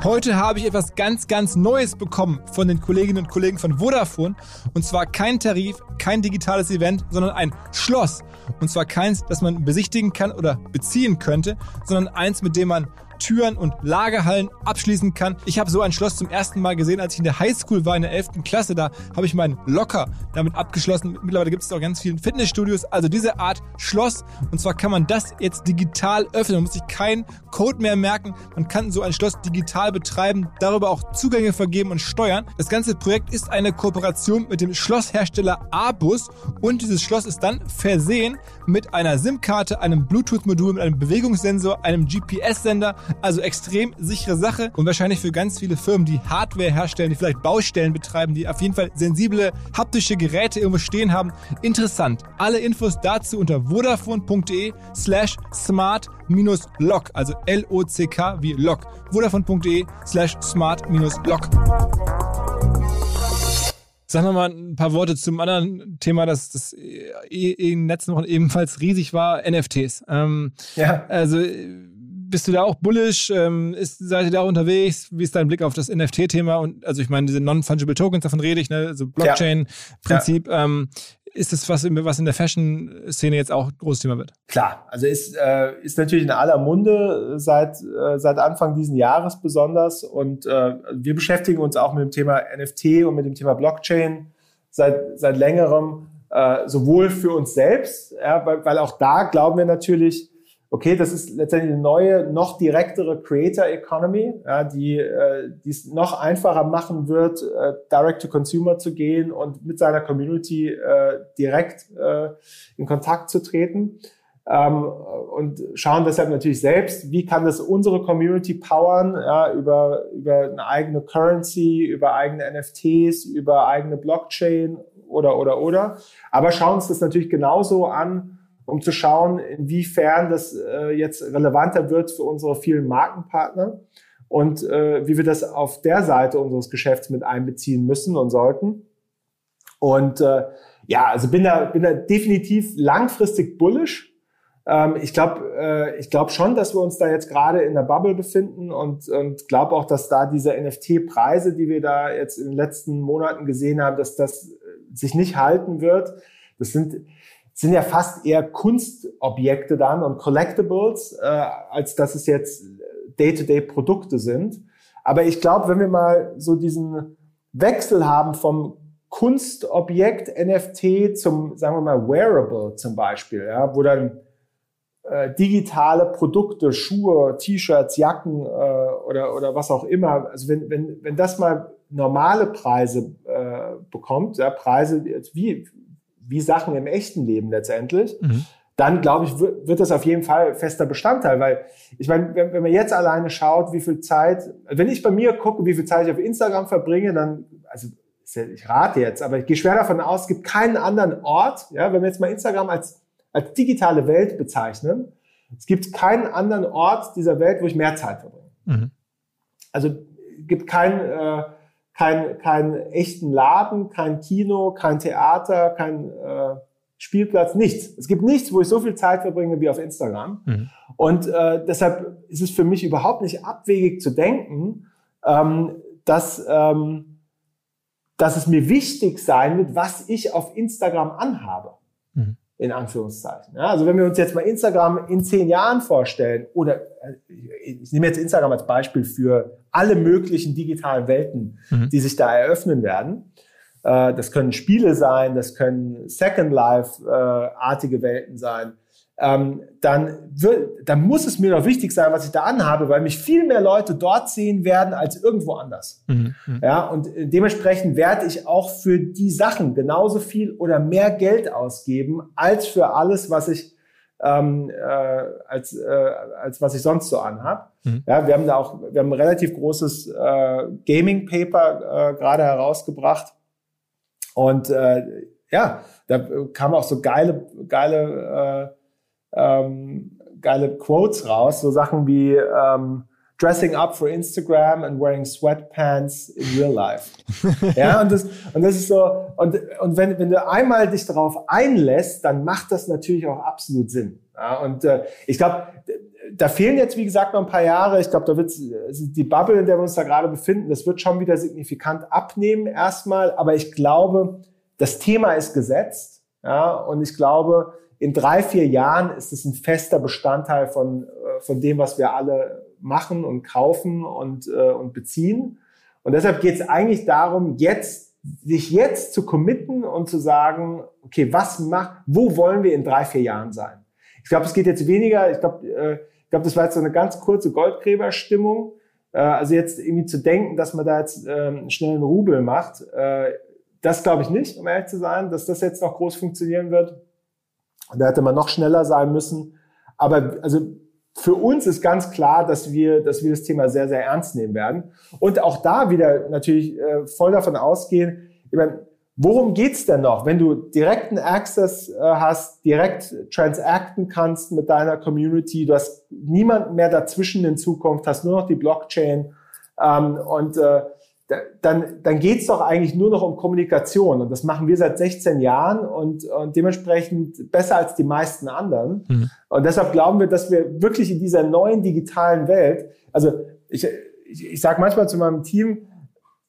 Heute habe ich etwas ganz, ganz Neues bekommen von den Kolleginnen und Kollegen von Vodafone. Und zwar kein Tarif, kein digitales Event, sondern ein Schloss. Und zwar keins, das man besichtigen kann oder beziehen könnte, sondern eins, mit dem man Türen und Lagerhallen abschließen kann. Ich habe so ein Schloss zum ersten Mal gesehen, als ich in der Highschool war, in der 11. Klasse. Da habe ich meinen Locker damit abgeschlossen. Mittlerweile gibt es auch ganz viele Fitnessstudios. Also diese Art Schloss. Und zwar kann man das jetzt digital öffnen. Man muss sich keinen Code mehr merken. Man kann so ein Schloss digital betreiben, darüber auch Zugänge vergeben und steuern. Das ganze Projekt ist eine Kooperation mit dem Schlosshersteller Abus und dieses Schloss ist dann versehen mit einer SIM-Karte, einem Bluetooth-Modul, mit einem Bewegungssensor, einem GPS-Sender, also extrem sichere Sache und wahrscheinlich für ganz viele Firmen, die Hardware herstellen, die vielleicht Baustellen betreiben, die auf jeden Fall sensible haptische Geräte irgendwo stehen haben. Interessant. Alle Infos dazu unter vodafone.de slash smart-lock, also L-O-C-K wie Lock. vodafone.de slash smart-lock. Sagen wir mal ein paar Worte zum anderen Thema, das, das eh, in den letzten Wochen ebenfalls riesig war, NFTs. Ähm, ja. Also bist du da auch bullish? Ähm, ist, seid ihr da auch unterwegs? Wie ist dein Blick auf das NFT-Thema? Und also ich meine, diese Non-Fungible Tokens, davon rede ich, ne? Also Blockchain-Prinzip. Ja. Ähm, ist das was, was in der Fashion-Szene jetzt auch ein großes Thema wird? Klar, also ist, äh, ist natürlich in aller Munde seit, äh, seit Anfang diesen Jahres besonders. Und äh, wir beschäftigen uns auch mit dem Thema NFT und mit dem Thema Blockchain seit, seit längerem, äh, sowohl für uns selbst, ja, weil, weil auch da glauben wir natürlich, okay, das ist letztendlich eine neue, noch direktere Creator Economy, ja, die äh, es noch einfacher machen wird, äh, direct to consumer zu gehen und mit seiner Community äh, direkt äh, in Kontakt zu treten. Ähm, und schauen deshalb natürlich selbst, wie kann das unsere Community powern, ja, über, über eine eigene Currency, über eigene NFTs, über eigene Blockchain oder, oder, oder. Aber schauen uns das natürlich genauso an, um zu schauen, inwiefern das äh, jetzt relevanter wird für unsere vielen Markenpartner und äh, wie wir das auf der Seite unseres Geschäfts mit einbeziehen müssen und sollten. Und äh, ja, also bin da, bin da definitiv langfristig bullish. Ähm, ich glaube äh, ich glaub schon, dass wir uns da jetzt gerade in der Bubble befinden und, und glaube auch, dass da diese NFT-Preise, die wir da jetzt in den letzten Monaten gesehen haben, dass das sich nicht halten wird. Das sind, sind ja fast eher Kunstobjekte dann und Collectibles, äh, als dass es jetzt Day-to-Day-Produkte sind. Aber ich glaube, wenn wir mal so diesen Wechsel haben vom Kunstobjekt NFT zum, sagen wir mal, Wearable zum Beispiel, ja, wo dann äh, digitale Produkte, Schuhe, T-Shirts, Jacken äh, oder, oder was auch immer, also wenn, wenn, wenn das mal normale Preise äh, bekommt, ja, Preise wie, wie Sachen im echten Leben letztendlich, mhm. dann glaube ich, wird, das auf jeden Fall fester Bestandteil, weil ich meine, wenn, wenn man jetzt alleine schaut, wie viel Zeit, wenn ich bei mir gucke, wie viel Zeit ich auf Instagram verbringe, dann, also ich rate jetzt, aber ich gehe schwer davon aus, es gibt keinen anderen Ort, ja, wenn wir jetzt mal Instagram als als digitale Welt bezeichnen. Es gibt keinen anderen Ort dieser Welt, wo ich mehr Zeit verbringe. Mhm. Also gibt keinen äh, kein, kein echten Laden, kein Kino, kein Theater, kein äh, Spielplatz, nichts. Es gibt nichts, wo ich so viel Zeit verbringe wie auf Instagram. Mhm. Und äh, deshalb ist es für mich überhaupt nicht abwegig zu denken, ähm, dass, ähm, dass es mir wichtig sein wird, was ich auf Instagram anhabe. Mhm in Anführungszeichen. Ja, also wenn wir uns jetzt mal Instagram in zehn Jahren vorstellen, oder äh, ich nehme jetzt Instagram als Beispiel für alle möglichen digitalen Welten, mhm. die sich da eröffnen werden. Äh, das können Spiele sein, das können Second Life-artige Welten sein ähm, dann, wird, dann muss es mir doch wichtig sein, was ich da anhabe, weil mich viel mehr Leute dort sehen werden als irgendwo anders. Mhm, mhm. Ja, und dementsprechend werde ich auch für die Sachen genauso viel oder mehr Geld ausgeben als für alles, was ich ähm, äh, als, äh, als was ich sonst so anhab. Mhm. Ja, wir haben da auch, wir haben ein relativ großes äh, Gaming Paper äh, gerade herausgebracht und äh, ja, da kam auch so geile, geile äh, ähm, geile Quotes raus, so Sachen wie ähm, dressing up for Instagram and wearing sweatpants in real life. ja, und das, und das ist so, und, und wenn, wenn du einmal dich darauf einlässt, dann macht das natürlich auch absolut Sinn. Ja, und äh, ich glaube, da fehlen jetzt, wie gesagt, noch ein paar Jahre. Ich glaube, da wird die Bubble, in der wir uns da gerade befinden, das wird schon wieder signifikant abnehmen erstmal. Aber ich glaube, das Thema ist gesetzt. Ja, und ich glaube, in drei, vier Jahren ist es ein fester Bestandteil von, äh, von dem, was wir alle machen und kaufen und, äh, und beziehen. Und deshalb geht es eigentlich darum, jetzt, sich jetzt zu committen und zu sagen, okay, was macht, wo wollen wir in drei, vier Jahren sein? Ich glaube, es geht jetzt weniger, ich glaube, äh, ich das war jetzt so eine ganz kurze Goldgräberstimmung. Äh, also jetzt irgendwie zu denken, dass man da jetzt äh, schnell einen Rubel macht, äh, das glaube ich nicht, um ehrlich zu sein, dass das jetzt noch groß funktionieren wird. Da hätte man noch schneller sein müssen. Aber also für uns ist ganz klar, dass wir, dass wir das Thema sehr, sehr ernst nehmen werden. Und auch da wieder natürlich äh, voll davon ausgehen, ich meine, worum geht's denn noch, wenn du direkten Access äh, hast, direkt transacten kannst mit deiner Community, du hast niemanden mehr dazwischen in Zukunft, hast nur noch die Blockchain ähm, und äh, dann, dann geht es doch eigentlich nur noch um Kommunikation. Und das machen wir seit 16 Jahren und, und dementsprechend besser als die meisten anderen. Mhm. Und deshalb glauben wir, dass wir wirklich in dieser neuen digitalen Welt, also ich, ich, ich sage manchmal zu meinem Team,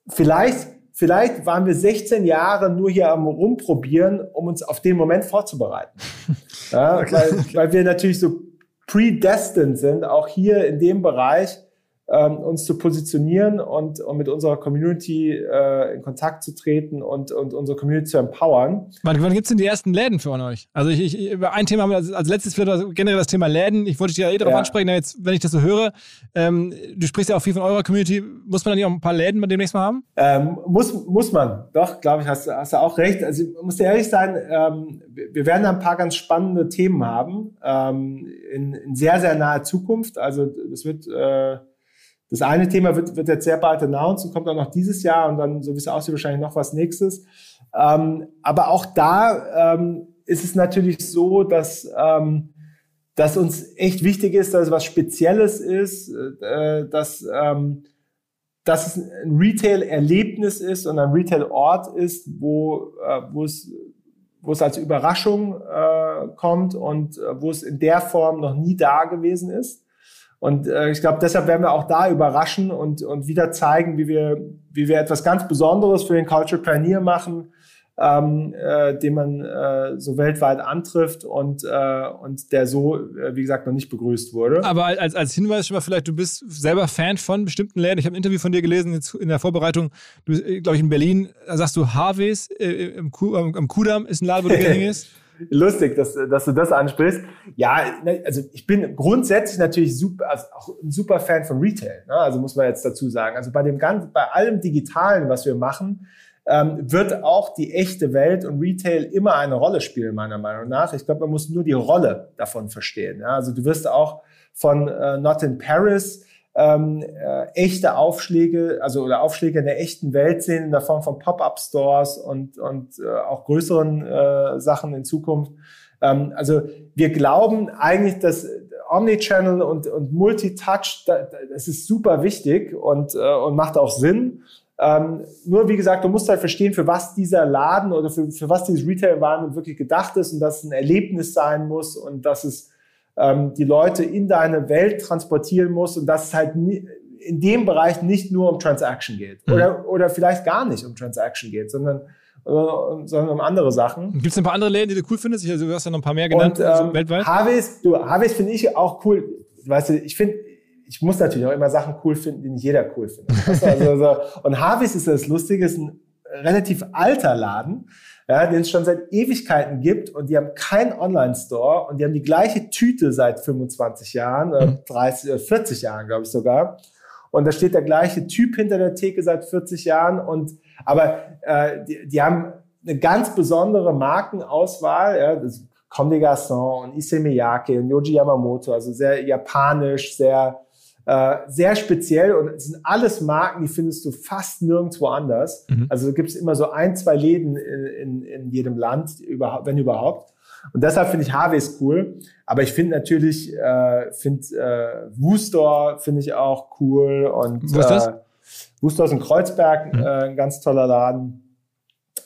vielleicht, vielleicht waren wir 16 Jahre nur hier am Rumprobieren, um uns auf den Moment vorzubereiten. Ja, weil, weil wir natürlich so predestined sind, auch hier in dem Bereich, ähm, uns zu positionieren und, und mit unserer Community äh, in Kontakt zu treten und, und unsere Community zu empowern. Wann, wann gibt es denn die ersten Läden für euch? Also ich, ich, über ein Thema haben wir als, als letztes vielleicht generell das Thema Läden. Ich wollte dich ja eh darauf ja. ansprechen, jetzt, wenn ich das so höre, ähm, du sprichst ja auch viel von eurer Community. Muss man dann nicht auch ein paar Läden demnächst mal haben? Ähm, muss, muss man. Doch, glaube ich, hast, hast du auch recht. Also ich muss dir ehrlich sein, ähm, wir werden da ein paar ganz spannende Themen haben ähm, in, in sehr, sehr naher Zukunft. Also das wird äh, das eine Thema wird, wird jetzt sehr bald announced und kommt dann noch dieses Jahr und dann, so wie es aussieht, wahrscheinlich noch was nächstes. Ähm, aber auch da ähm, ist es natürlich so, dass, ähm, dass uns echt wichtig ist, dass es was Spezielles ist, äh, dass, ähm, dass es ein Retail-Erlebnis ist und ein Retail-Ort ist, wo, äh, wo es wo es als Überraschung äh, kommt und äh, wo es in der Form noch nie da gewesen ist. Und äh, ich glaube, deshalb werden wir auch da überraschen und, und wieder zeigen, wie wir, wie wir etwas ganz Besonderes für den Culture Pioneer machen, ähm, äh, den man äh, so weltweit antrifft und, äh, und der so, äh, wie gesagt, noch nicht begrüßt wurde. Aber als, als Hinweis schon mal vielleicht, du bist selber Fan von bestimmten Läden. Ich habe ein Interview von dir gelesen jetzt in der Vorbereitung. Du, äh, glaube ich, in Berlin, da sagst du Harveys äh, im Kuh, am, am Kudamm ist ein Laden, wo du gerne gehst. Lustig, dass, dass du das ansprichst. Ja, ne, also ich bin grundsätzlich natürlich super, also auch ein super Fan von Retail. Ne? Also muss man jetzt dazu sagen. Also bei dem ganzen, bei allem Digitalen, was wir machen, ähm, wird auch die echte Welt und Retail immer eine Rolle spielen, meiner Meinung nach. Ich glaube, man muss nur die Rolle davon verstehen. Ja? Also du wirst auch von äh, Not in Paris ähm, äh, echte Aufschläge, also oder Aufschläge in der echten Welt sehen in der Form von Pop-up-Stores und, und äh, auch größeren äh, Sachen in Zukunft. Ähm, also wir glauben eigentlich, dass Omnichannel und, und Multitouch, das ist super wichtig und, äh, und macht auch Sinn. Ähm, nur wie gesagt, du musst halt verstehen, für was dieser Laden oder für, für was dieses Retail-Environment wirklich gedacht ist und dass es ein Erlebnis sein muss und dass es ähm, die Leute in deine Welt transportieren muss und dass es halt in dem Bereich nicht nur um Transaction geht mhm. oder, oder vielleicht gar nicht um Transaction geht, sondern sondern um andere Sachen. Gibt es ein paar andere Läden, die du cool findest? Also, du hast ja noch ein paar mehr genannt, und, also ähm, weltweit. Harveys, du, Harveys finde ich auch cool. Weißt du, ich finde, ich muss natürlich auch immer Sachen cool finden, die nicht jeder cool findet. Also, also, und Harveys ist das Lustige, ist ein relativ alter Laden, ja, den es schon seit Ewigkeiten gibt und die haben keinen Online-Store und die haben die gleiche Tüte seit 25 Jahren, mhm. 30, 40 Jahren, glaube ich sogar. Und da steht der gleiche Typ hinter der Theke seit 40 Jahren und aber äh, die, die haben eine ganz besondere Markenauswahl. Ja, das Comme des Garçons und Issey Miyake und Yoji Yamamoto, also sehr japanisch, sehr äh, sehr speziell und es sind alles Marken, die findest du fast nirgendwo anders. Mhm. Also gibt es immer so ein, zwei Läden in, in, in jedem Land, überhaupt, wenn überhaupt. Und deshalb finde ich Harveys cool. Aber ich finde natürlich, äh, finde äh, Woostor finde ich auch cool. Und, Wo ist das? Äh, Woostor ist in Kreuzberg, mhm. äh, ein ganz toller Laden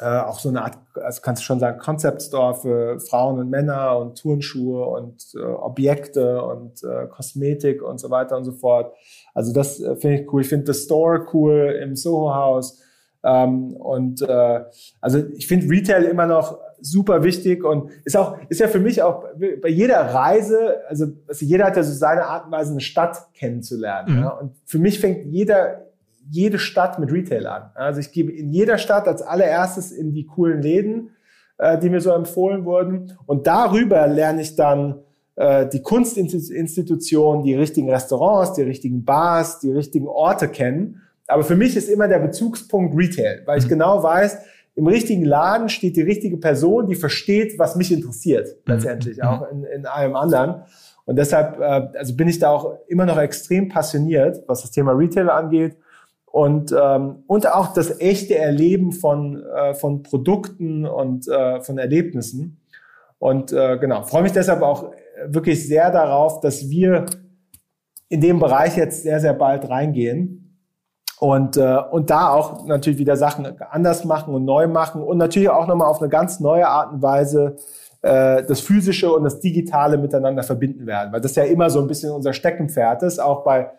äh, auch so eine Art, also kannst du schon sagen, Concept Store für Frauen und Männer und Turnschuhe und äh, Objekte und äh, Kosmetik und so weiter und so fort. Also das äh, finde ich cool. Ich finde das Store cool im Soho House. Ähm, und äh, also ich finde Retail immer noch super wichtig und ist auch ist ja für mich auch bei jeder Reise, also, also jeder hat ja so seine Art und Weise eine Stadt kennenzulernen. Mhm. Ja? Und für mich fängt jeder jede Stadt mit Retail an. Also ich gebe in jeder Stadt als allererstes in die coolen Läden, äh, die mir so empfohlen wurden. Und darüber lerne ich dann äh, die Kunstinstitutionen, die richtigen Restaurants, die richtigen Bars, die richtigen Orte kennen. Aber für mich ist immer der Bezugspunkt Retail, weil ich mhm. genau weiß, im richtigen Laden steht die richtige Person, die versteht, was mich interessiert, mhm. letztendlich, mhm. auch in, in allem anderen. Und deshalb äh, also bin ich da auch immer noch extrem passioniert, was das Thema Retail angeht und, ähm, und auch das echte Erleben von, äh, von Produkten und äh, von Erlebnissen. Und äh, genau, freue mich deshalb auch wirklich sehr darauf, dass wir in dem Bereich jetzt sehr, sehr bald reingehen und, äh, und da auch natürlich wieder Sachen anders machen und neu machen und natürlich auch nochmal auf eine ganz neue Art und Weise äh, das Physische und das Digitale miteinander verbinden werden, weil das ja immer so ein bisschen unser Steckenpferd ist, auch bei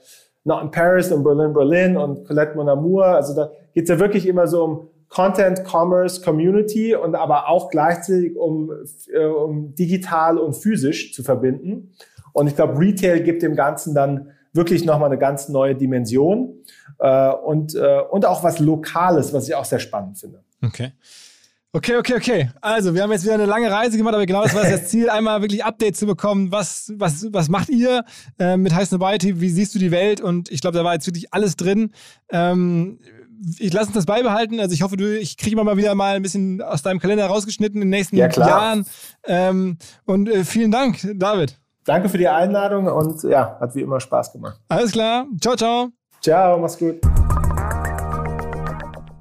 Not in Paris und Berlin, Berlin und Colette Mon Amour. Also da geht es ja wirklich immer so um Content, Commerce, Community und aber auch gleichzeitig um, äh, um digital und physisch zu verbinden. Und ich glaube, Retail gibt dem Ganzen dann wirklich nochmal eine ganz neue Dimension äh, und, äh, und auch was Lokales, was ich auch sehr spannend finde. Okay. Okay, okay, okay. Also, wir haben jetzt wieder eine lange Reise gemacht, aber genau das war das Ziel, einmal wirklich Updates zu bekommen. Was, was, was macht ihr äh, mit Heiß Nobiety? Wie siehst du die Welt? Und ich glaube, da war jetzt wirklich alles drin. Ähm, ich lasse uns das beibehalten. Also ich hoffe, du, ich kriege immer mal wieder mal ein bisschen aus deinem Kalender rausgeschnitten in den nächsten ja, Jahren. Ähm, und äh, vielen Dank, David. Danke für die Einladung und ja, hat wie immer Spaß gemacht. Alles klar. Ciao, ciao. Ciao, mach's gut.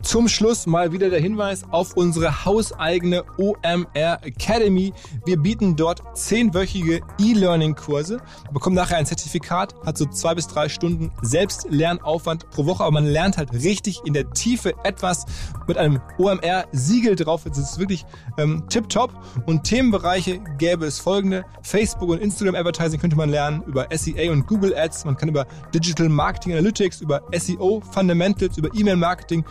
Zum Schluss mal wieder der Hinweis auf unsere hauseigene OMR Academy. Wir bieten dort zehnwöchige E-Learning-Kurse. Man bekommt nachher ein Zertifikat, hat so zwei bis drei Stunden Selbstlernaufwand pro Woche, aber man lernt halt richtig in der Tiefe etwas mit einem OMR-Siegel drauf. Das ist wirklich ähm, tipptopp. Und Themenbereiche gäbe es folgende. Facebook und Instagram Advertising könnte man lernen über SEA und Google Ads. Man kann über Digital Marketing Analytics, über SEO Fundamentals, über E-Mail Marketing,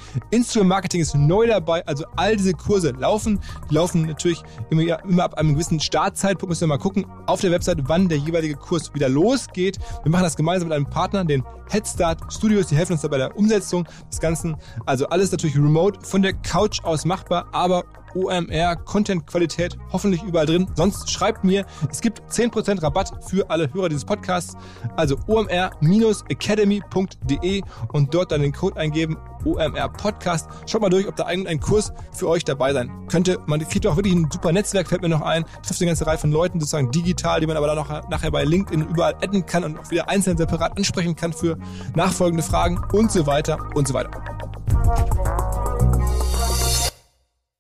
Instagram Marketing ist neu dabei. Also all diese Kurse laufen. Die laufen natürlich immer, immer ab einem gewissen Startzeitpunkt. Müssen wir mal gucken auf der Website, wann der jeweilige Kurs wieder losgeht. Wir machen das gemeinsam mit einem Partner, den Headstart Studios. Die helfen uns dabei der Umsetzung des Ganzen. Also alles natürlich remote von der Couch aus machbar, aber OMR, Content-Qualität hoffentlich überall drin. Sonst schreibt mir, es gibt 10% Rabatt für alle Hörer dieses Podcasts. Also omr-academy.de und dort dann den Code eingeben, OMR Podcast. Schaut mal durch, ob da irgendein Kurs für euch dabei sein könnte. Man kriegt auch wirklich ein super Netzwerk, fällt mir noch ein. Trifft eine ganze Reihe von Leuten, sozusagen digital, die man aber dann noch nachher bei LinkedIn überall adden kann und auch wieder einzeln separat ansprechen kann für nachfolgende Fragen und so weiter und so weiter.